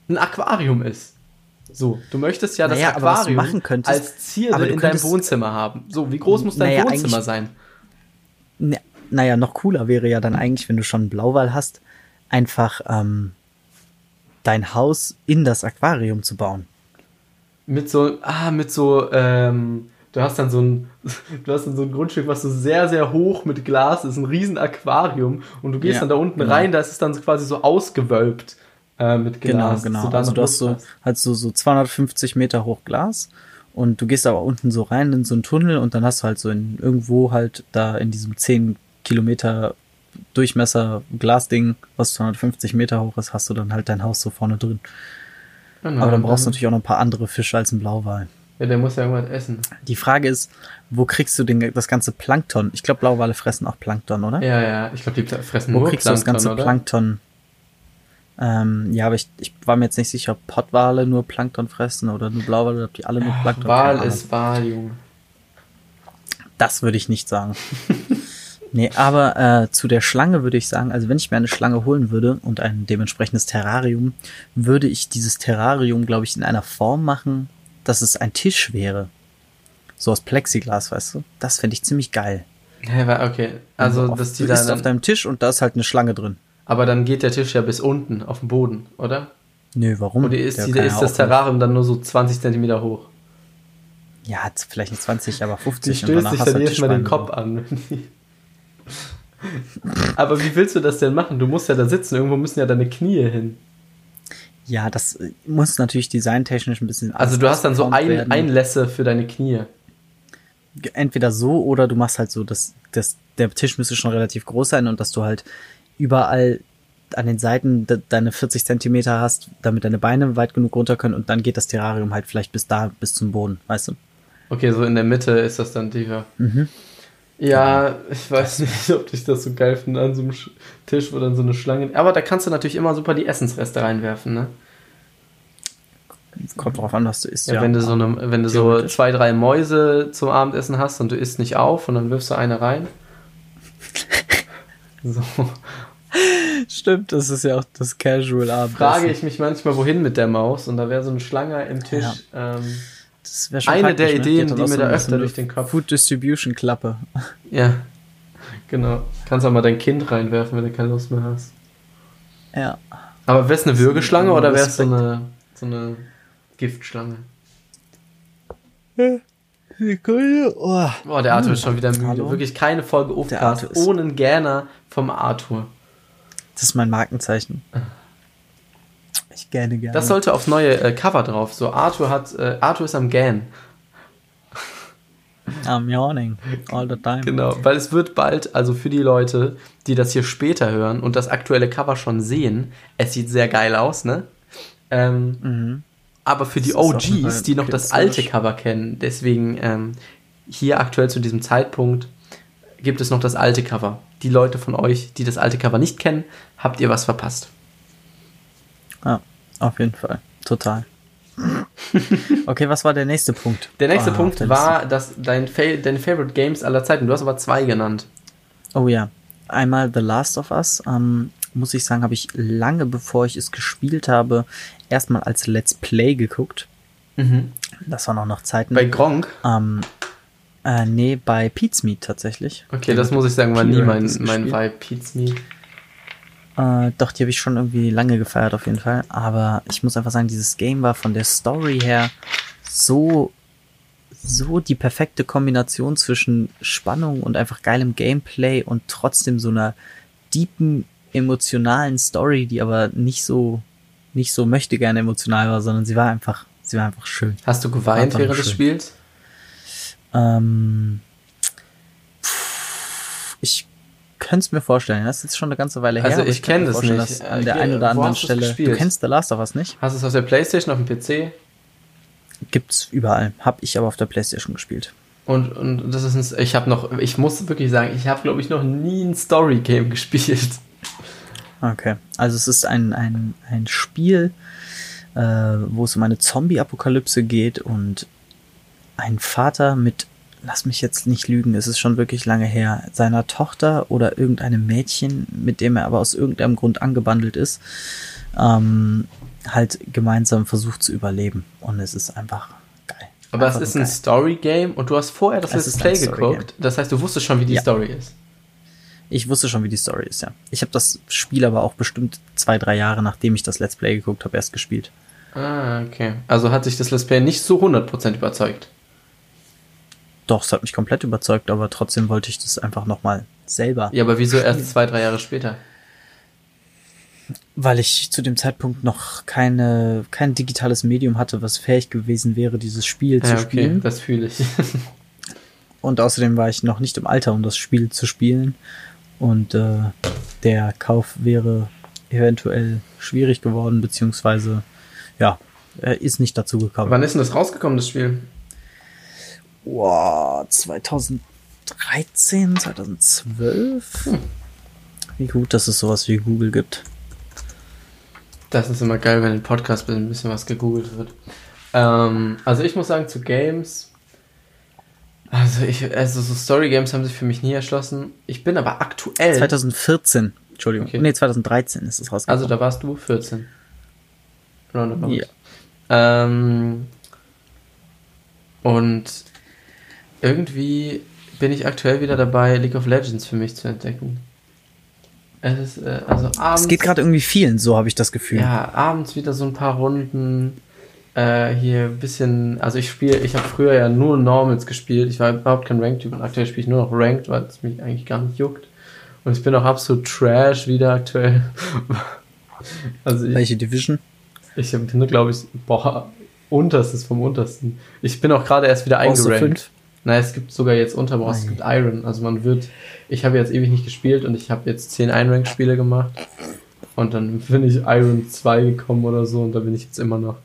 ein Aquarium ist. So, du möchtest ja das Naja, du Aquarium machen könntest- als Zierde in deinem könntest- Wohnzimmer haben. So, wie groß muss dein Naja, Wohnzimmer sein? na, naja, noch cooler wäre ja dann eigentlich, wenn du schon einen Blauwal hast, einfach ähm, dein Haus in das Aquarium zu bauen. Mit so, ah, mit so, ähm, du hast dann so ein, du hast dann so ein Grundstück, was so sehr, sehr hoch mit Glas ist, ein riesen Aquarium und du gehst Ja, dann da unten genau. rein, da ist es dann quasi so ausgewölbt äh, mit Glas. Genau, genau. Also du hast so, halt so, so 250 Meter hoch Glas und du gehst aber unten so rein in so einen Tunnel und dann hast du halt so in, irgendwo halt da in diesem 10 Kilometer Durchmesser Glasding, was 250 Meter hoch ist, hast du dann halt dein Haus so vorne drin. Genau, aber dann brauchst du natürlich auch noch ein paar andere Fische als ein Blauwal. Ja, der muss ja irgendwas essen. Die Frage ist, wo kriegst du den, das ganze Plankton? Ich glaube, Blauwale fressen auch Plankton, oder? Ja, ja, ich glaube, die fressen Wo nur kriegst du das ganze oder? Plankton? Ähm, ja, aber ich, ich war mir jetzt nicht sicher, ob Pottwale nur Plankton fressen oder nur Blauwale oder ob die alle nur Plankton Wal keine ist Wal, Junge. Das würde ich nicht sagen. nee, aber äh, zu der Schlange würde ich sagen, also wenn ich mir eine Schlange holen würde und ein dementsprechendes Terrarium, würde ich dieses Terrarium, glaube ich, in einer Form machen, dass es ein Tisch wäre. So aus Plexiglas, weißt du? Das fände ich ziemlich geil. Okay. Also, auf, dass die du da isst auf deinem Tisch und da ist halt eine Schlange drin. Aber dann geht der Tisch ja bis unten auf den Boden, oder? Nö, warum? Oder ist, Der die, ist das Terrarium dann nur so 20 Zentimeter hoch? Ja, vielleicht nicht 20, aber Die 50 stößt sich hast dann jedes Mal den Kopf an. Aber wie willst du das denn machen? Du musst ja da sitzen, irgendwo müssen ja deine Knie hin. Ja, das äh, muss natürlich designtechnisch ein bisschen. Also du hast dann so ein. Einlässe für deine Knie. Entweder so oder du machst halt so, dass, dass der Tisch müsste schon relativ groß sein und dass du halt überall an den Seiten de deine 40 Zentimeter hast, damit deine Beine weit genug runter können und dann geht das Terrarium halt vielleicht bis da, bis zum Boden, weißt du? Okay, so in der Mitte ist das dann tiefer. Mhm. Ja, ich weiß nicht, ob ich das so geil finde an so einem Sch- Tisch, wo dann so eine Schlange. Aber da kannst du natürlich immer super die Essensreste reinwerfen, ne? Kommt drauf an, was du isst. Ja, wenn du so eine, wenn du so zwei, drei Mäuse zum Abendessen hast und du isst nicht auf und dann wirfst du eine rein. So. Stimmt, das ist ja auch das Casual Abendessen. Frage ich mich manchmal, wohin mit der Maus und da wäre so eine Schlange im Tisch. Ähm, Das wär schon eine der ne? Ideen, die mir so da öfter so durch den Kopf- Food Distribution Klappe. ja, genau. Kannst auch mal dein Kind reinwerfen, wenn du keine Lust mehr hast. Ja. Aber wär's eine Würgeschlange oder wär's so Respekt. eine, so eine Giftschlange? Sekunde. Oh. Boah, der Arthur ist schon wieder müde. Hallo? Wirklich keine Folge ist- ohne einen Gerner vom Arthur. Das ist mein Markenzeichen. Ich gerne gerne. Das sollte aufs neue äh, Cover drauf. So, Arthur hat, äh, Arthur ist am Gähnen. I'm yawning all the time. Genau, weil es wird bald, also für die Leute, die das hier später hören und das aktuelle Cover schon sehen, es sieht sehr geil aus, ne? Ähm, Mhm. aber für die OGs, die noch das alte. Cover kennen, deswegen ähm, hier aktuell zu diesem Zeitpunkt gibt es noch das alte Cover. Die Leute von euch, die das alte Cover nicht kennen, habt ihr was verpasst. Ja, auf jeden Fall. Total. Okay, was war der nächste Punkt? Der nächste Ah, Punkt war dass dein Fa deine Favorite Games aller Zeiten. Du hast aber zwei genannt. Oh ja. Einmal The Last of Us. Ähm, muss ich sagen, habe ich lange bevor ich es gespielt habe, erstmal als Let's Play geguckt. Das war noch nach Zeiten. Bei Gronk. ähm, äh, nee, bei Pete's Meat tatsächlich. Okay, das muss ich sagen, war nie mein, mein. Vibe. Pete's Me. Äh, doch, die habe ich schon irgendwie lange gefeiert auf jeden Fall. Aber ich muss einfach sagen, dieses Game war von der Story her so so die perfekte Kombination zwischen Spannung und einfach geilem Gameplay und trotzdem so einer deepen emotionalen Story, die aber nicht so nicht so möchte gerne emotional war, sondern sie war einfach sie war einfach schön. Hast du geweint während des Spiels? Ähm, ich könnte es mir vorstellen. Das ist jetzt schon eine ganze Weile her. Also ich kenne das nicht. An der einen oder anderen Stelle. Du kennst The Last of Us nicht? Hast du es auf der Playstation, auf dem PC? Gibt's überall. Hab ich aber auf der Playstation gespielt. Und, und das ist ein, ich habe noch, ich muss wirklich sagen, ich habe glaube ich noch nie ein Story Game gespielt. Okay, also es ist ein, ein, ein Spiel, äh, wo es um eine Zombie-Apokalypse geht und ein Vater mit, lass mich jetzt nicht lügen, es ist schon wirklich lange her, seiner Tochter oder irgendeinem Mädchen, mit dem er aber aus irgendeinem Grund angebandelt ist, ähm, halt gemeinsam versucht zu überleben. Und es ist einfach geil. Aber einfach es ist ein Story-Game und du hast vorher das Let's Play geguckt. Das heißt, du wusstest schon, wie die ja. Story ist. Ich wusste schon, wie die Story ist, ja. Ich habe das Spiel aber auch bestimmt zwei, drei Jahre, nachdem ich das Let's Play geguckt habe, erst gespielt. Ah, okay. Also hat sich das Let's Play nicht so 100% überzeugt. Doch, es hat mich komplett überzeugt, aber trotzdem wollte ich das einfach nochmal selber. Ja, aber wieso erst zwei, drei Jahre später? Weil ich zu dem Zeitpunkt noch keine, kein digitales Medium hatte, was fähig gewesen wäre, dieses Spiel ja, zu okay, spielen. Das fühle ich. Und außerdem war ich noch nicht im Alter, um das Spiel zu spielen. Und äh, der Kauf wäre eventuell schwierig geworden, beziehungsweise ja, er ist nicht dazu gekommen. Wann ist denn das rausgekommen, das Spiel? Wow, 2013, 2012. Hm. Wie gut, dass es sowas wie Google gibt. Das ist immer geil, wenn im Podcast ein bisschen was gegoogelt wird. Ähm, also ich muss sagen, zu Games, also ich, also so Story Games haben sich für mich nie erschlossen. Ich bin aber aktuell. 2014, Entschuldigung. Okay. Nee, 2013 ist es rausgekommen. Also da warst du 14. Roundabout. Ja. Ähm, und irgendwie bin ich aktuell wieder dabei, League of Legends für mich zu entdecken. Es ist, äh, also abends. Es geht gerade irgendwie vielen, so habe ich das Gefühl. Ja, abends wieder so ein paar Runden. Äh, hier ein bisschen, also ich spiele, ich habe früher ja nur Normals gespielt. Ich war überhaupt kein Ranked-Typ und aktuell spiele ich nur noch Ranked, weil es mich eigentlich gar nicht juckt. Und ich bin auch absolut Trash wieder aktuell. also ich, Welche Division? Ich bin, glaube ich, boah, unterstes vom untersten. Ich bin auch gerade erst wieder eingerankt. Naja, es gibt sogar jetzt Unterboss, es gibt Iron. Also man wird, ich habe jetzt ewig nicht gespielt und ich habe jetzt 10 Einrank-Spiele gemacht. Und dann bin ich Iron 2 gekommen oder so und da bin ich jetzt immer noch.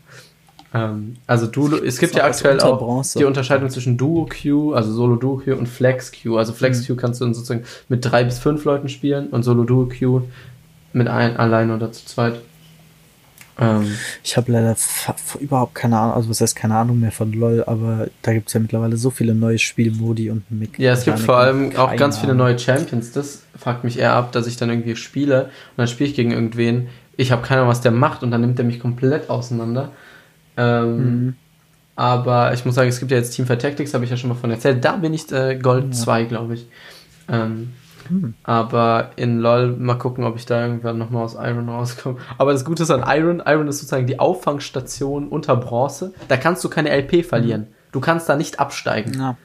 Ähm, also du, es gibt ja aktuell auch die Unterscheidung zwischen Duo Queue, also Solo Duo Queue und Flex Queue. Also Flex Queue mhm. kannst du dann sozusagen mit drei bis fünf Leuten spielen und Solo Duo Queue mit ein, allein oder zu zweit. Ähm, ich habe leider überhaupt keine Ahnung, also was heißt keine Ahnung mehr von LOL, aber da gibt es ja mittlerweile so viele neue Spielmodi und Mik Ja, es gibt vor allem auch ganz viele neue Champions. Das fuckt mich eher ab, dass ich dann irgendwie spiele und dann spiele ich gegen irgendwen. Ich habe keine Ahnung, was der macht und dann nimmt er mich komplett auseinander. Ähm, mhm. Aber ich muss sagen, es gibt ja jetzt Team for Tactics, habe ich ja schon mal von erzählt. Da bin ich äh, Gold ja. 2, glaube ich. Ähm, hm. Aber in LOL mal gucken, ob ich da irgendwann nochmal aus Iron rauskomme. Aber das Gute ist an Iron, Iron ist sozusagen die Auffangstation unter Bronze. Da kannst du keine LP verlieren. Hm. Du kannst da nicht absteigen. Ja.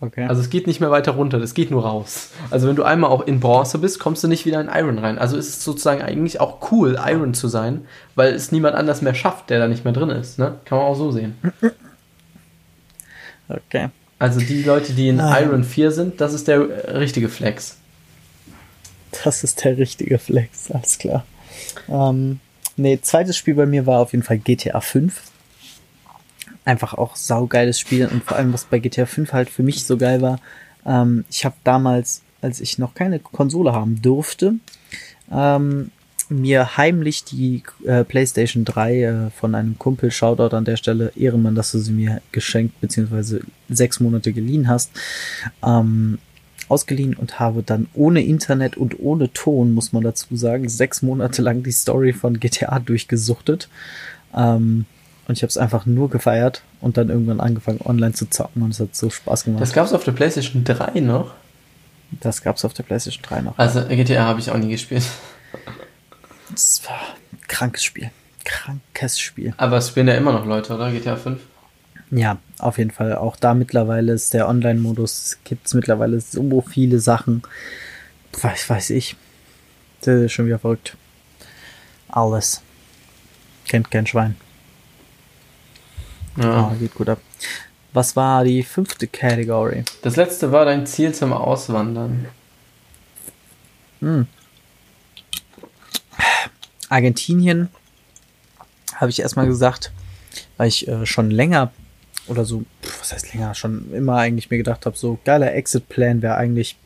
Okay. Also es geht nicht mehr weiter runter, das geht nur raus. Also wenn du einmal auch in Bronze bist, kommst du nicht wieder in Iron rein. Also ist es sozusagen eigentlich auch cool, Iron zu sein, weil es niemand anders mehr schafft, der da nicht mehr drin ist. Ne? Kann man auch so sehen. Okay. Also die Leute, die in ah. Iron 4 sind, das ist der richtige Flex. Das ist der richtige Flex, alles klar. Ähm, nee, zweites Spiel bei mir war auf jeden Fall GTA 5. Einfach auch saugeiles Spiel und vor allem, was bei GTA 5 halt für mich so geil war, ähm, ich habe damals, als ich noch keine Konsole haben durfte, ähm, mir heimlich die äh, PlayStation 3 äh, von einem Kumpel, Shoutout an der Stelle, Ehrenmann, dass du sie mir geschenkt bzw. sechs Monate geliehen hast, ähm, ausgeliehen und habe dann ohne Internet und ohne Ton, muss man dazu sagen, sechs Monate lang die Story von GTA durchgesuchtet. Ähm, und ich habe es einfach nur gefeiert und dann irgendwann angefangen, online zu zocken und es hat so Spaß gemacht. Das gab es auf der PlayStation 3 noch? Das gab es auf der PlayStation 3 noch. Also GTA habe ich auch nie gespielt. Das war ein krankes Spiel. Krankes Spiel. Aber es spielen ja immer noch Leute, oder? GTA 5? Ja, auf jeden Fall. Auch da mittlerweile ist der Online-Modus, gibt es mittlerweile so viele Sachen. Was weiß ich. Das ist schon wieder verrückt. Alles. Kennt kein Schwein. Ja. Oh, geht gut ab. Was war die fünfte Category? Das letzte war dein Ziel zum Auswandern. Hm. Argentinien habe ich erstmal gesagt, weil ich äh, schon länger oder so, was heißt länger, schon immer eigentlich mir gedacht habe, so geiler Exit-Plan wäre eigentlich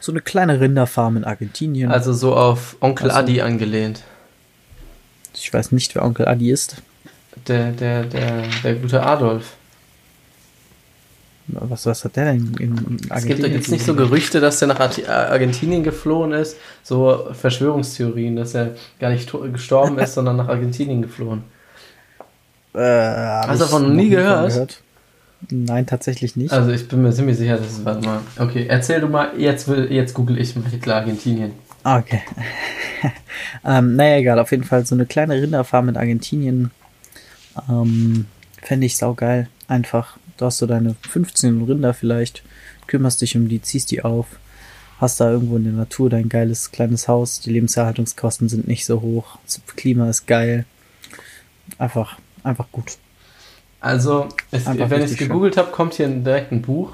so eine kleine Rinderfarm in Argentinien. Also so auf Onkel also, Adi angelehnt. Ich weiß nicht, wer Onkel Adi ist. Der, der, der, der gute Adolf. Was, was hat der denn in Argentinien? Es gibt da jetzt nicht so Gerüchte, dass der nach Argentinien geflohen ist. So Verschwörungstheorien, dass er gar nicht gestorben ist, sondern nach Argentinien geflohen. Äh, Hast du davon noch nie gehört? gehört? Nein, tatsächlich nicht. Also ich bin mir ziemlich sicher, dass es, warte mal. Okay, erzähl du mal, jetzt, will, jetzt google ich mal Hitler Argentinien. Okay. ähm, naja, egal, auf jeden Fall so eine kleine Rinderfarm in Argentinien. Ähm, Fände ich saugeil. Einfach, du hast so deine 15 Rinder vielleicht, kümmerst dich um die, ziehst die auf, hast da irgendwo in der Natur dein geiles kleines Haus, die Lebenserhaltungskosten sind nicht so hoch, das Klima ist geil. Einfach, einfach gut. Also, es, wenn ich es gegoogelt habe, kommt hier direkt ein Buch.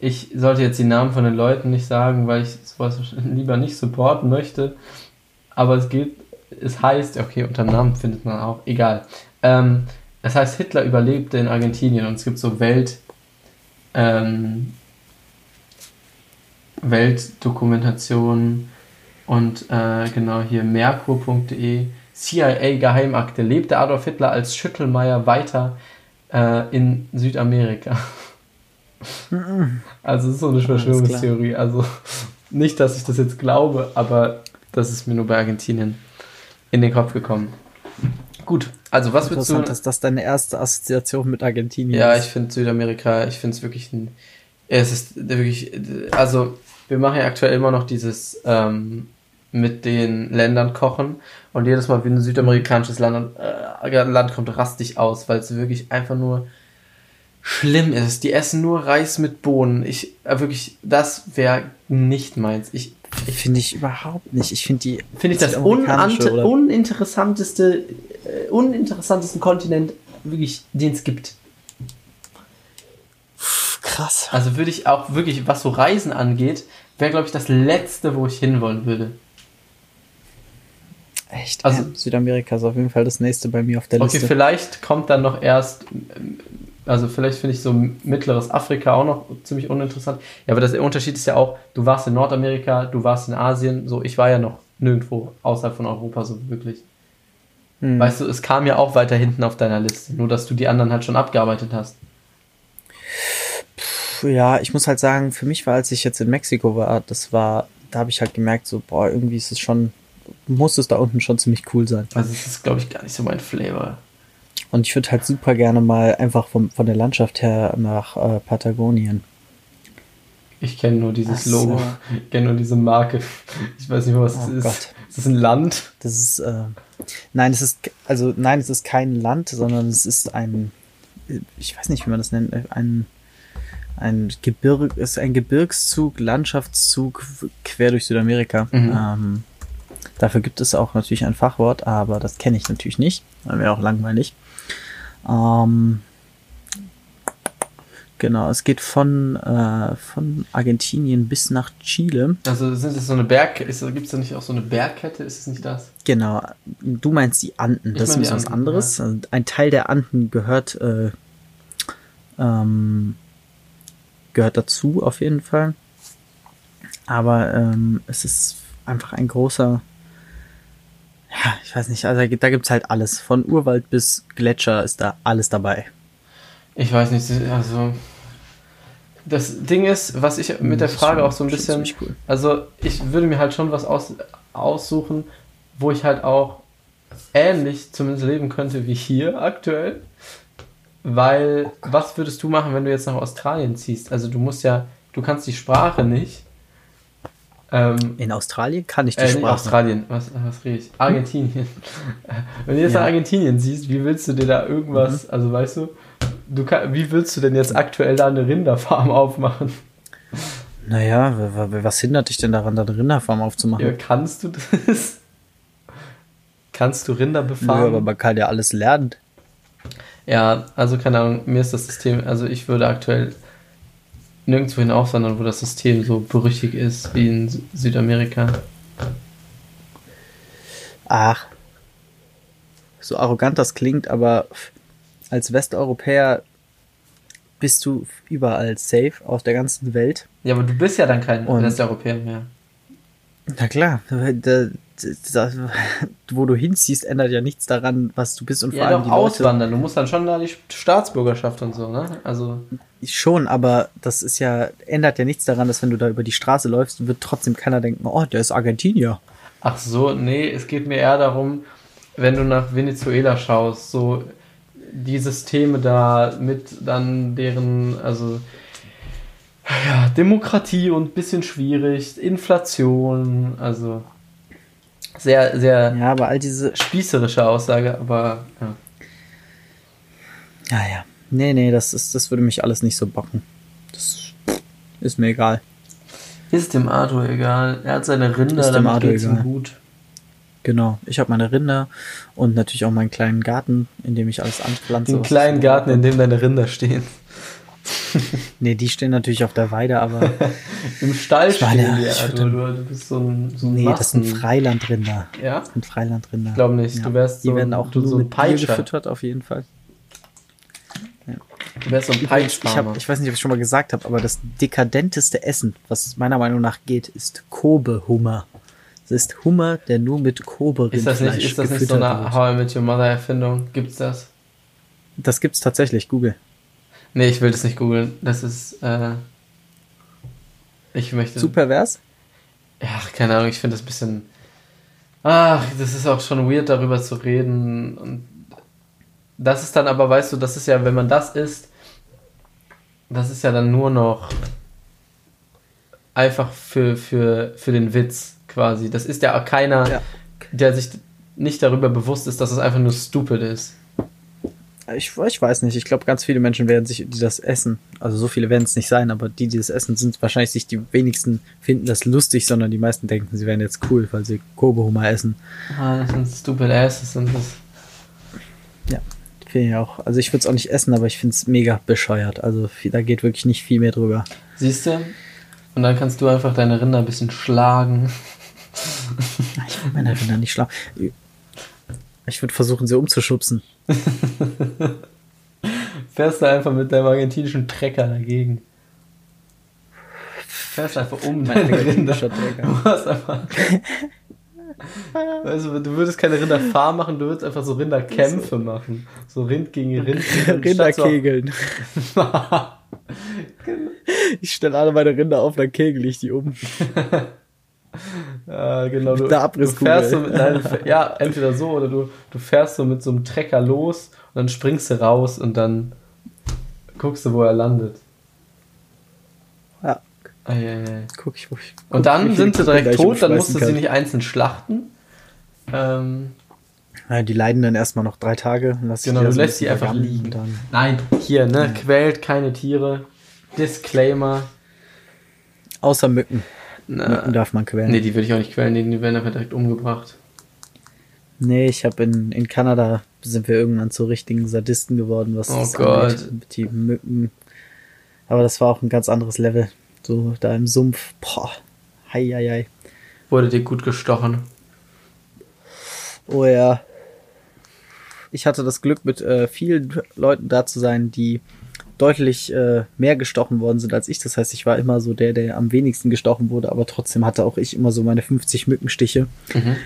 Ich sollte jetzt die Namen von den Leuten nicht sagen, weil ich sowas lieber nicht supporten möchte. Aber es geht, es heißt, okay, unter Namen findet man auch, egal. Ähm, es heißt, Hitler überlebte in Argentinien und es gibt so Welt, ähm, Weltdokumentationen und äh, genau hier merkur.de CIA-Geheimakte. Lebte Adolf Hitler als Schüttelmeier weiter äh, in Südamerika? also es ist so eine Verschwörungstheorie. Also nicht, dass ich das jetzt glaube, aber das ist mir nur bei Argentinien in den Kopf gekommen. Gut, also was würdest du... dass das deine erste Assoziation mit Argentinien Ja, ich finde Südamerika, ich finde es wirklich ein... Es ist wirklich... Also wir machen ja aktuell immer noch dieses ähm, mit den Ländern kochen und jedes Mal, wenn ein südamerikanisches Land, äh, Land kommt, raste ich aus, weil es wirklich einfach nur schlimm ist. Die essen nur Reis mit Bohnen. Ich, äh, wirklich, das wäre nicht meins. Ich, ich finde ich überhaupt nicht. Ich finde die. Finde ich das unante, uninteressanteste, äh, uninteressantesten Kontinent, wirklich, den es gibt. Krass. Also würde ich auch wirklich, was so Reisen angeht, wäre, glaube ich, das letzte, wo ich hinwollen würde. Echt? Also, ja, Südamerika ist auf jeden Fall das nächste bei mir auf der Liste. Okay, vielleicht kommt dann noch erst, also vielleicht finde ich so mittleres Afrika auch noch ziemlich uninteressant. Ja, aber der Unterschied ist ja auch, du warst in Nordamerika, du warst in Asien, so ich war ja noch nirgendwo außerhalb von Europa so wirklich. Hm. Weißt du, es kam ja auch weiter hinten auf deiner Liste, nur dass du die anderen halt schon abgearbeitet hast. ja, ich muss halt sagen, für mich war, als ich jetzt in Mexiko war, das war, da habe ich halt gemerkt, so, boah, irgendwie ist es schon muss es da unten schon ziemlich cool sein. Also es ist, glaube ich, gar nicht so mein Flavor. Und ich würde halt super gerne mal einfach vom, von der Landschaft her nach äh, Patagonien. Ich kenne nur dieses so. Logo, ich kenne nur diese Marke. Ich weiß nicht, was oh es ist. Gott. Ist das ein Land? Das ist, äh, nein, es ist, also nein, es ist kein Land, sondern es ist ein, ich weiß nicht, wie man das nennt, ein, ein Gebirg, ist ein Gebirgszug, Landschaftszug quer durch Südamerika. Mhm. Ähm, Dafür gibt es auch natürlich ein Fachwort, aber das kenne ich natürlich nicht. Wäre auch langweilig. Ähm, genau, es geht von, äh, von Argentinien bis nach Chile. Also sind es so eine Berg, gibt es da nicht auch so eine Bergkette? Ist es nicht das? Genau, du meinst die Anden, das ist was anderes. Ja. Ein Teil der Anden gehört, äh, ähm, gehört dazu auf jeden Fall. Aber ähm, es ist einfach ein großer ja, ich weiß nicht, also da gibt es halt alles. Von Urwald bis Gletscher ist da alles dabei. Ich weiß nicht, also das Ding ist, was ich mit der Frage auch so ein bisschen, cool. also ich würde mir halt schon was aus, aussuchen, wo ich halt auch ähnlich zumindest leben könnte wie hier aktuell. Weil, was würdest du machen, wenn du jetzt nach Australien ziehst? Also du musst ja, du kannst die Sprache nicht. Ähm, In Australien kann ich die äh, nicht Sprache. Australien, was, was rede ich? Argentinien. Wenn du jetzt Ja. nach Argentinien siehst, wie willst du dir da irgendwas, also weißt du, du kann, wie willst du denn jetzt aktuell da eine Rinderfarm aufmachen? Naja, wa- wa- was hindert dich denn daran, da eine Rinderfarm aufzumachen? Ja, kannst du das? Kannst du Rinder befahren? aber man kann ja alles lernen. Ja, also keine Ahnung, mir ist das System, also ich würde aktuell nirgendwo hin auswandern, wo das System so berüchtigt ist wie in Sü- Südamerika. Ach. So arrogant das klingt, aber als Westeuropäer bist du überall safe auf der ganzen Welt. Ja, aber du bist ja dann kein Und- Westeuropäer mehr. Na klar, da, da, da, wo du hinziehst, ändert ja nichts daran, was du bist und vor Ja, allem doch die Leute. auswandern. Du musst dann schon da die Staatsbürgerschaft und so, ne? Also, Schon, aber das ist ja, ändert ja nichts daran, dass wenn du da über die Straße läufst, wird trotzdem keiner denken, oh, der ist Argentinier. ach so, nee, es geht mir eher darum, wenn du nach Venezuela schaust, so die Systeme da mit dann deren, also ja, Demokratie und bisschen schwierig, Inflation, also sehr, sehr Ja, aber all diese, spießerische Aussage, aber ja. ja, ja. Nee, nee, das ist, das würde mich alles nicht so bocken. Das ist mir egal. Ist dem Arthur egal. Er hat seine Rinder, Ist dem damit Arthur geht's ihm egal. gut. Genau. Ich habe meine Rinder und natürlich auch meinen kleinen Garten, in dem ich alles anpflanze. Den was kleinen ich- Garten, in dem deine Rinder stehen. Nee, die stehen natürlich auf der Weide, aber Im Stall Ich meine, stehen die, ich Arthur. Du, du bist so ein, so ein nee, das sind Massen- Freilandrinder. Ja? Das sind Freilandrinder. Ich glaube nicht. Du wärst Die so, werden auch du, nur so ein Bier gefüttert, auf jeden Fall. Du wärst so ein ich, Peitschfarmer. hab, ich weiß nicht, ob ich schon mal gesagt habe, aber das dekadenteste Essen, was meiner Meinung nach geht, ist Kobe-Hummer. Ist Hummer, der nur mit kobe Ist das nicht, ist das nicht so eine. How I Met Your Mother Erfindung? Gibt's das? Das gibt's tatsächlich, Google. Nee, ich will das nicht googeln. Das ist, äh, ich möchte. Zu pervers? Ja, keine Ahnung, ich finde das ein bisschen. Ach, das ist auch schon weird, darüber zu reden. Und das ist dann aber, weißt du, das ist ja, wenn man das isst, das ist ja dann nur noch einfach für, für, für den Witz quasi. Das ist ja auch keiner, Ja. der sich nicht darüber bewusst ist, dass es einfach nur stupid ist. Ich, ich weiß nicht. Ich glaube, ganz viele Menschen werden sich, die das essen, also so viele werden es nicht sein, aber die, die das essen, sind wahrscheinlich sich die wenigsten finden das lustig, sondern die meisten denken, sie wären jetzt cool, weil sie Kobe-Hummer essen. Ah, das sind stupid asses und das. Finde ich auch. Also ich würde es auch nicht essen, aber ich finde es mega bescheuert. Also da geht wirklich nicht viel mehr drüber. Siehst du? Und dann kannst du einfach deine Rinder ein bisschen schlagen. Ich will meine Rinder nicht schlagen. Ich würde versuchen, sie umzuschubsen. Fährst du einfach mit deinem argentinischen Trecker dagegen. Fährst einfach um Mein deine Rinder. Trecker. Du hast einfach. Weißt du, du würdest keine Rinderfarm machen, du würdest einfach so Rinderkämpfe machen. So Rind gegen Rind. Rinderkegeln. Ich stelle alle meine Rinder auf, dann kegel ich die um. Ja, genau. Du, du fährst so mit, nein, ja, entweder so oder du, du fährst so mit so einem Trecker los und dann springst du raus und dann guckst du, wo er landet. Ja, Eieiei. guck ich, wo ich. Und guck, dann sind sie direkt tot, dann musst du sie nicht einzeln schlachten. Ähm, Ja, die leiden dann erstmal noch drei Tage. und lass Genau, du so lässt sie einfach liegen. Dann, nein, hier, ne? Quält keine Tiere. Disclaimer. außer Mücken. Na, Mücken darf man quälen. nee, die würde ich auch nicht quälen, die, die werden einfach direkt umgebracht. Nee, ich habe in, in Kanada sind wir irgendwann zu richtigen Sadisten geworden, was Oh das Gott. angeht. Die Mücken. Aber das war auch ein ganz anderes Level. So da im Sumpf. Boah. Hei, hei, hei. Wurde dir gut gestochen. Oh ja. Ich hatte das Glück, mit äh, vielen Leuten da zu sein, die deutlich äh, mehr gestochen worden sind als ich. Das heißt, ich war immer so der, der am wenigsten gestochen wurde, aber trotzdem hatte auch ich immer so meine 50 Mückenstiche. Mhm.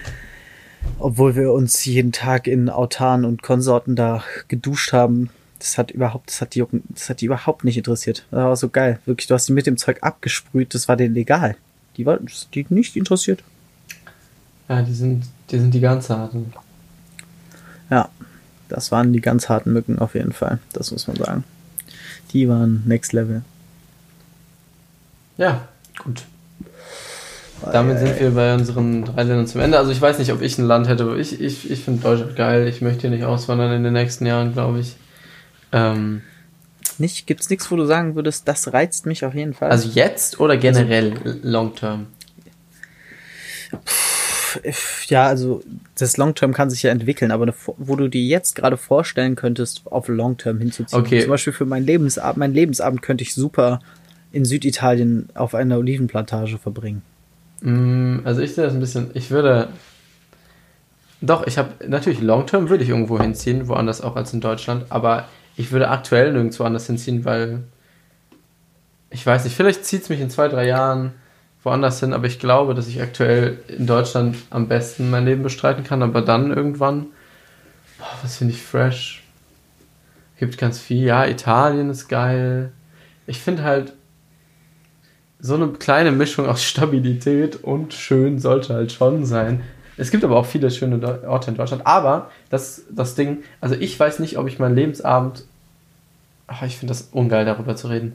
Obwohl wir uns jeden Tag in Autan und Konsorten da geduscht haben. Das hat überhaupt, das hat die, das hat die überhaupt nicht interessiert. Das war so geil. Wirklich, du hast die mit dem Zeug abgesprüht, das war denen egal. Die war, die nicht interessiert. Ja, die sind, die sind die ganz harten. Ja, das waren die ganz harten Mücken auf jeden Fall. Das muss man sagen. Die waren Next Level. Ja, gut. Damit sind wir bei unseren drei Ländern zum Ende. Also ich weiß nicht, ob ich ein Land hätte, aber ich, ich, ich finde Deutschland geil. Ich möchte hier nicht auswandern in den nächsten Jahren, glaube ich. Ähm, nicht, gibt's nichts, wo du sagen würdest, das reizt mich auf jeden Fall. also jetzt oder generell long term? Ja, also das Long-Term kann sich ja entwickeln, aber eine, wo du dir jetzt gerade vorstellen könntest, auf Long-Term hinzuziehen. Okay. Zum Beispiel für meinen Lebensabend, mein Lebensabend könnte ich super in Süditalien auf einer Olivenplantage verbringen. Mm, Also ich sehe das ein bisschen, ich würde, doch, ich habe, natürlich long term würde ich irgendwo hinziehen, woanders auch als in Deutschland, aber ich würde aktuell nirgendwo anders hinziehen, weil, ich weiß nicht, vielleicht zieht es mich in zwei, drei Jahren woanders hin, aber ich glaube, dass ich aktuell in Deutschland am besten mein Leben bestreiten kann, aber dann irgendwann, boah, was finde ich fresh? Gibt ganz viel, ja, Italien ist geil. Ich finde halt, so eine kleine Mischung aus Stabilität und schön sollte halt schon sein. Es gibt aber auch viele schöne Orte in Deutschland. Aber das, das Ding, also ich weiß nicht, ob ich meinen Lebensabend. Ach, ich finde das ungeil, darüber zu reden.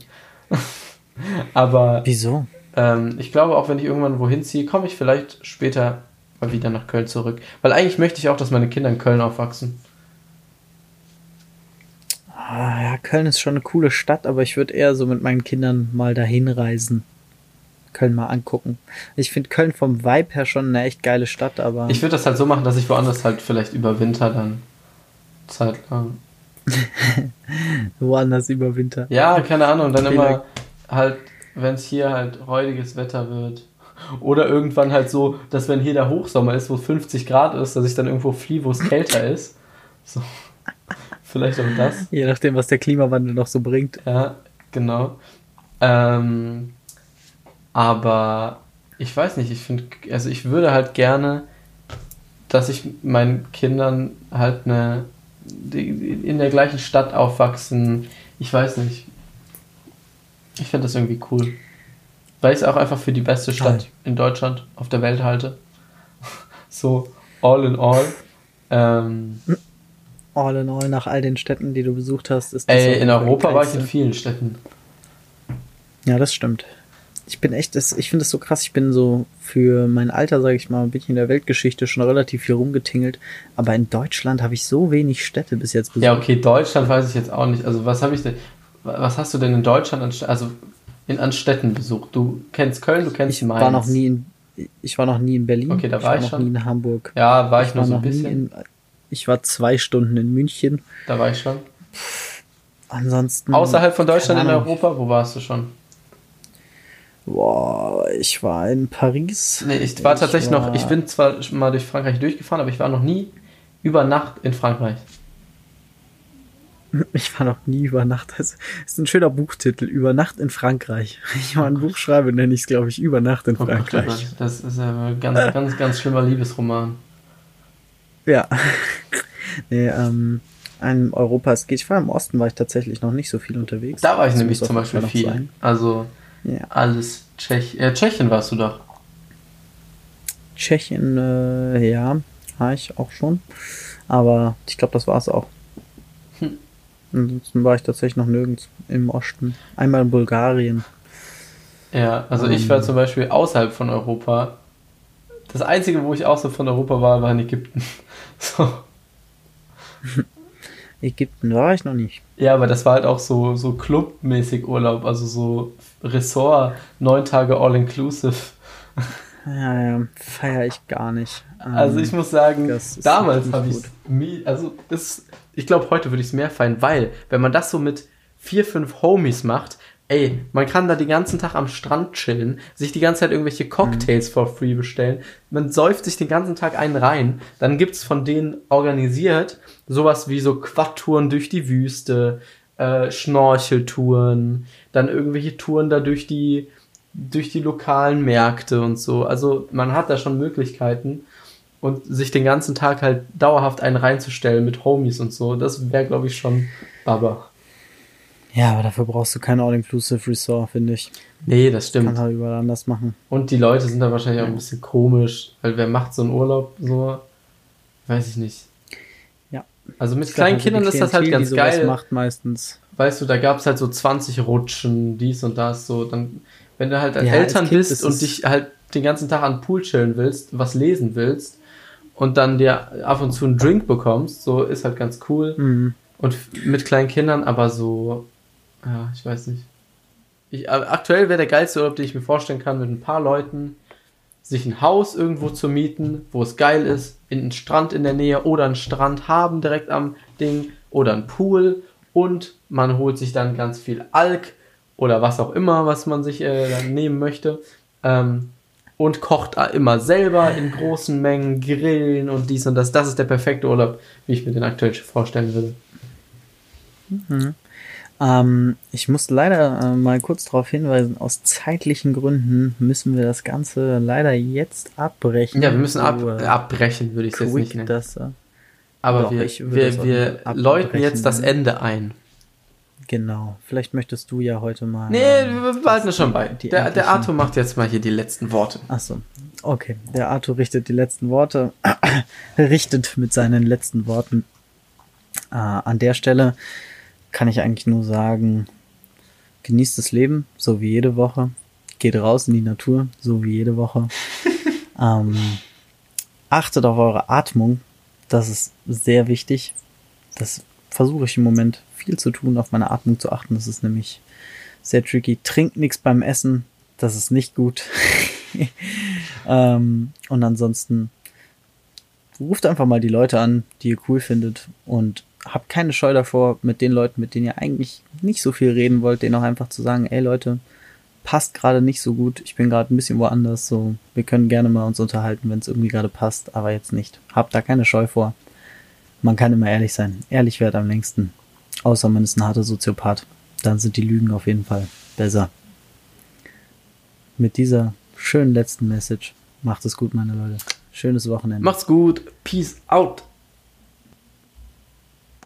aber Wieso? Ähm, ich glaube, auch wenn ich irgendwann wohin ziehe, komme ich vielleicht später mal wieder nach Köln zurück. Weil eigentlich möchte ich auch, dass meine Kinder in Köln aufwachsen. Ah, ja, Köln ist schon eine coole Stadt, aber ich würde eher so mit meinen Kindern mal dahin reisen. Köln mal angucken. Ich finde Köln vom Vibe her schon eine echt geile Stadt, aber Ich würde das halt so machen, dass ich woanders halt vielleicht über Winter dann Zeit lang. woanders über Winter. Ja, keine Ahnung, dann immer halt, wenn es hier halt räudiges Wetter wird. Oder irgendwann halt so, dass wenn hier der Hochsommer ist, wo 50 Grad ist, dass ich dann irgendwo fliehe, wo es kälter ist. So. Vielleicht auch das. Je nachdem, was der Klimawandel noch so bringt. Ja, genau. Ähm, aber ich weiß nicht, ich finde, also ich würde halt gerne, dass ich meinen Kindern halt eine, in der gleichen Stadt aufwachsen. Ich weiß nicht. Ich finde das irgendwie cool. Weil ich es auch einfach für die beste Stadt Geil. in Deutschland auf der Welt halte. So, all in all. Ähm, All in all, nach all den Städten, die du besucht hast, ist das ey, in Europa war ich in vielen Städten. Ja, das stimmt. Ich bin echt, das, ich finde es so krass, ich bin so für mein Alter, sage ich mal, bin ich in der Weltgeschichte schon relativ viel rumgetingelt, aber in Deutschland habe ich so wenig Städte bis jetzt besucht. Ja, okay, Deutschland weiß ich jetzt auch nicht. Also, was habe ich denn, was hast du denn in Deutschland an, also in, an Städten besucht? Du kennst Köln, du kennst ich Mainz. war noch nie in, ich war noch nie in Berlin. Okay, da ich war war ich noch schon. nie in Hamburg. Ja, war ich, ich nur war so ein noch bisschen. in, ich war zwei Stunden in München. da war ich schon. Ansonsten. Außerhalb von Deutschland in. Europa, wo warst du schon? Boah, ich war in Paris. Nee, ich war tatsächlich noch, war- ich bin zwar mal durch Frankreich durchgefahren, aber ich war noch nie über Nacht in Frankreich. Ich war noch nie über Nacht. Das ist ein schöner Buchtitel. Über Nacht in Frankreich. Wenn ich mal ein Buch schreibe, nenne ich es, glaube ich, Über Nacht in Oh Gott, Frankreich. das ist ein ganz, ganz, ganz schlimmer Liebesroman. Ja. nee, ähm, in Europa, es geht. Ich war im Osten, war ich tatsächlich noch nicht so viel unterwegs. Da war ich Das nämlich zum Beispiel viel. sein. Also Ja. alles Tschech äh, Tschechien warst du doch. Tschechien, äh, ja, war ich auch schon. Aber ich glaube, das war's auch. Ansonsten war ich tatsächlich noch nirgends im Osten. Einmal in Bulgarien. Ja, also ich war Ähm. zum Beispiel außerhalb von Europa. Das einzige, wo ich außerhalb von Europa war, war in Ägypten. So. Ägypten war ich noch nicht. Ja, aber das war halt auch so, so clubmäßig Urlaub, also so Ressort, neun Tage all-inclusive. Ja, ja, feiere ich gar nicht. Also Ähm, ich muss sagen, damals habe ich gut. also das, ich glaube heute würde ich es mehr feiern, weil wenn man das so mit vier, fünf Homies macht, ey, man kann da den ganzen Tag am Strand chillen, sich die ganze Zeit irgendwelche Cocktails for free bestellen, man säuft sich den ganzen Tag einen rein, dann gibt's von denen organisiert sowas wie so Quadtouren durch die Wüste, äh, Schnorcheltouren, dann irgendwelche Touren da durch die durch die lokalen Märkte und so. Also man hat da schon Möglichkeiten und sich den ganzen Tag halt dauerhaft einen reinzustellen mit Homies und so, das wäre glaube ich schon Baba. Ja, aber dafür brauchst du kein All-Inclusive Resort, finde ich. Nee, das Kann stimmt. halt überall anders machen. Und die Leute sind da wahrscheinlich auch ein bisschen komisch, weil wer macht so einen Urlaub so? Weiß ich nicht. Ja. Also mit kleinen glaub, Kindern ist das halt ganz die geil. macht meistens. Weißt du, da gab es halt so 20 Rutschen, dies und das, so. Dann, wenn du halt als Ja, Eltern Kind bist ist und dich halt den ganzen Tag an den Pool chillen willst, was lesen willst und dann dir ab und zu einen Drink bekommst, so ist halt ganz cool. Mhm. Und mit kleinen Kindern, aber so, ja, ich weiß nicht. Ich, aktuell wäre der geilste Urlaub, den ich mir vorstellen kann, mit ein paar Leuten sich ein Haus irgendwo zu mieten, wo es geil ist, in einen Strand in der Nähe oder einen Strand haben direkt am Ding oder einen Pool und man holt sich dann ganz viel Alk oder was auch immer, was man sich äh, nehmen möchte ähm, und kocht immer selber in großen Mengen, grillen und dies und das. Das ist der perfekte Urlaub, wie ich mir den aktuell vorstellen würde. Ähm, ich muss leider äh, mal kurz darauf hinweisen, aus zeitlichen Gründen müssen wir das Ganze leider jetzt abbrechen. Ja, wir müssen ab, äh, abbrechen, würde ich es jetzt nicht nennen. das, äh, Aber Doch, wir, wir, wir läuten jetzt das nennen. Ende ein. Genau. Vielleicht möchtest du ja heute mal. Nee, ähm, wir behalten schon bei. Der, der Arthur macht jetzt mal hier die letzten Worte. Ach so. Okay, der Arthur richtet die letzten Worte, richtet mit seinen letzten Worten. Äh, an der Stelle kann ich eigentlich nur sagen, genießt das Leben, so wie jede Woche. Geht raus in die Natur, so wie jede Woche. ähm, achtet auf eure Atmung, das ist sehr wichtig. Das versuche ich im Moment viel zu tun, auf meine Atmung zu achten. Das ist nämlich sehr tricky. Trinkt nichts beim Essen, das ist nicht gut. ähm, und ansonsten ruft einfach mal die Leute an, die ihr cool findet und habt keine Scheu davor, mit den Leuten, mit denen ihr eigentlich nicht so viel reden wollt, denen auch einfach zu sagen, ey Leute, passt gerade nicht so gut, ich bin gerade ein bisschen woanders, so, wir können gerne mal uns unterhalten, wenn es irgendwie gerade passt, aber jetzt nicht. Habt da keine Scheu vor. Man kann immer ehrlich sein. Ehrlich währt am längsten. Außer man ist ein harter Soziopath. Dann sind die Lügen auf jeden Fall besser. Mit dieser schönen letzten Message macht es gut, meine Leute. Schönes Wochenende. Macht's gut. Peace out.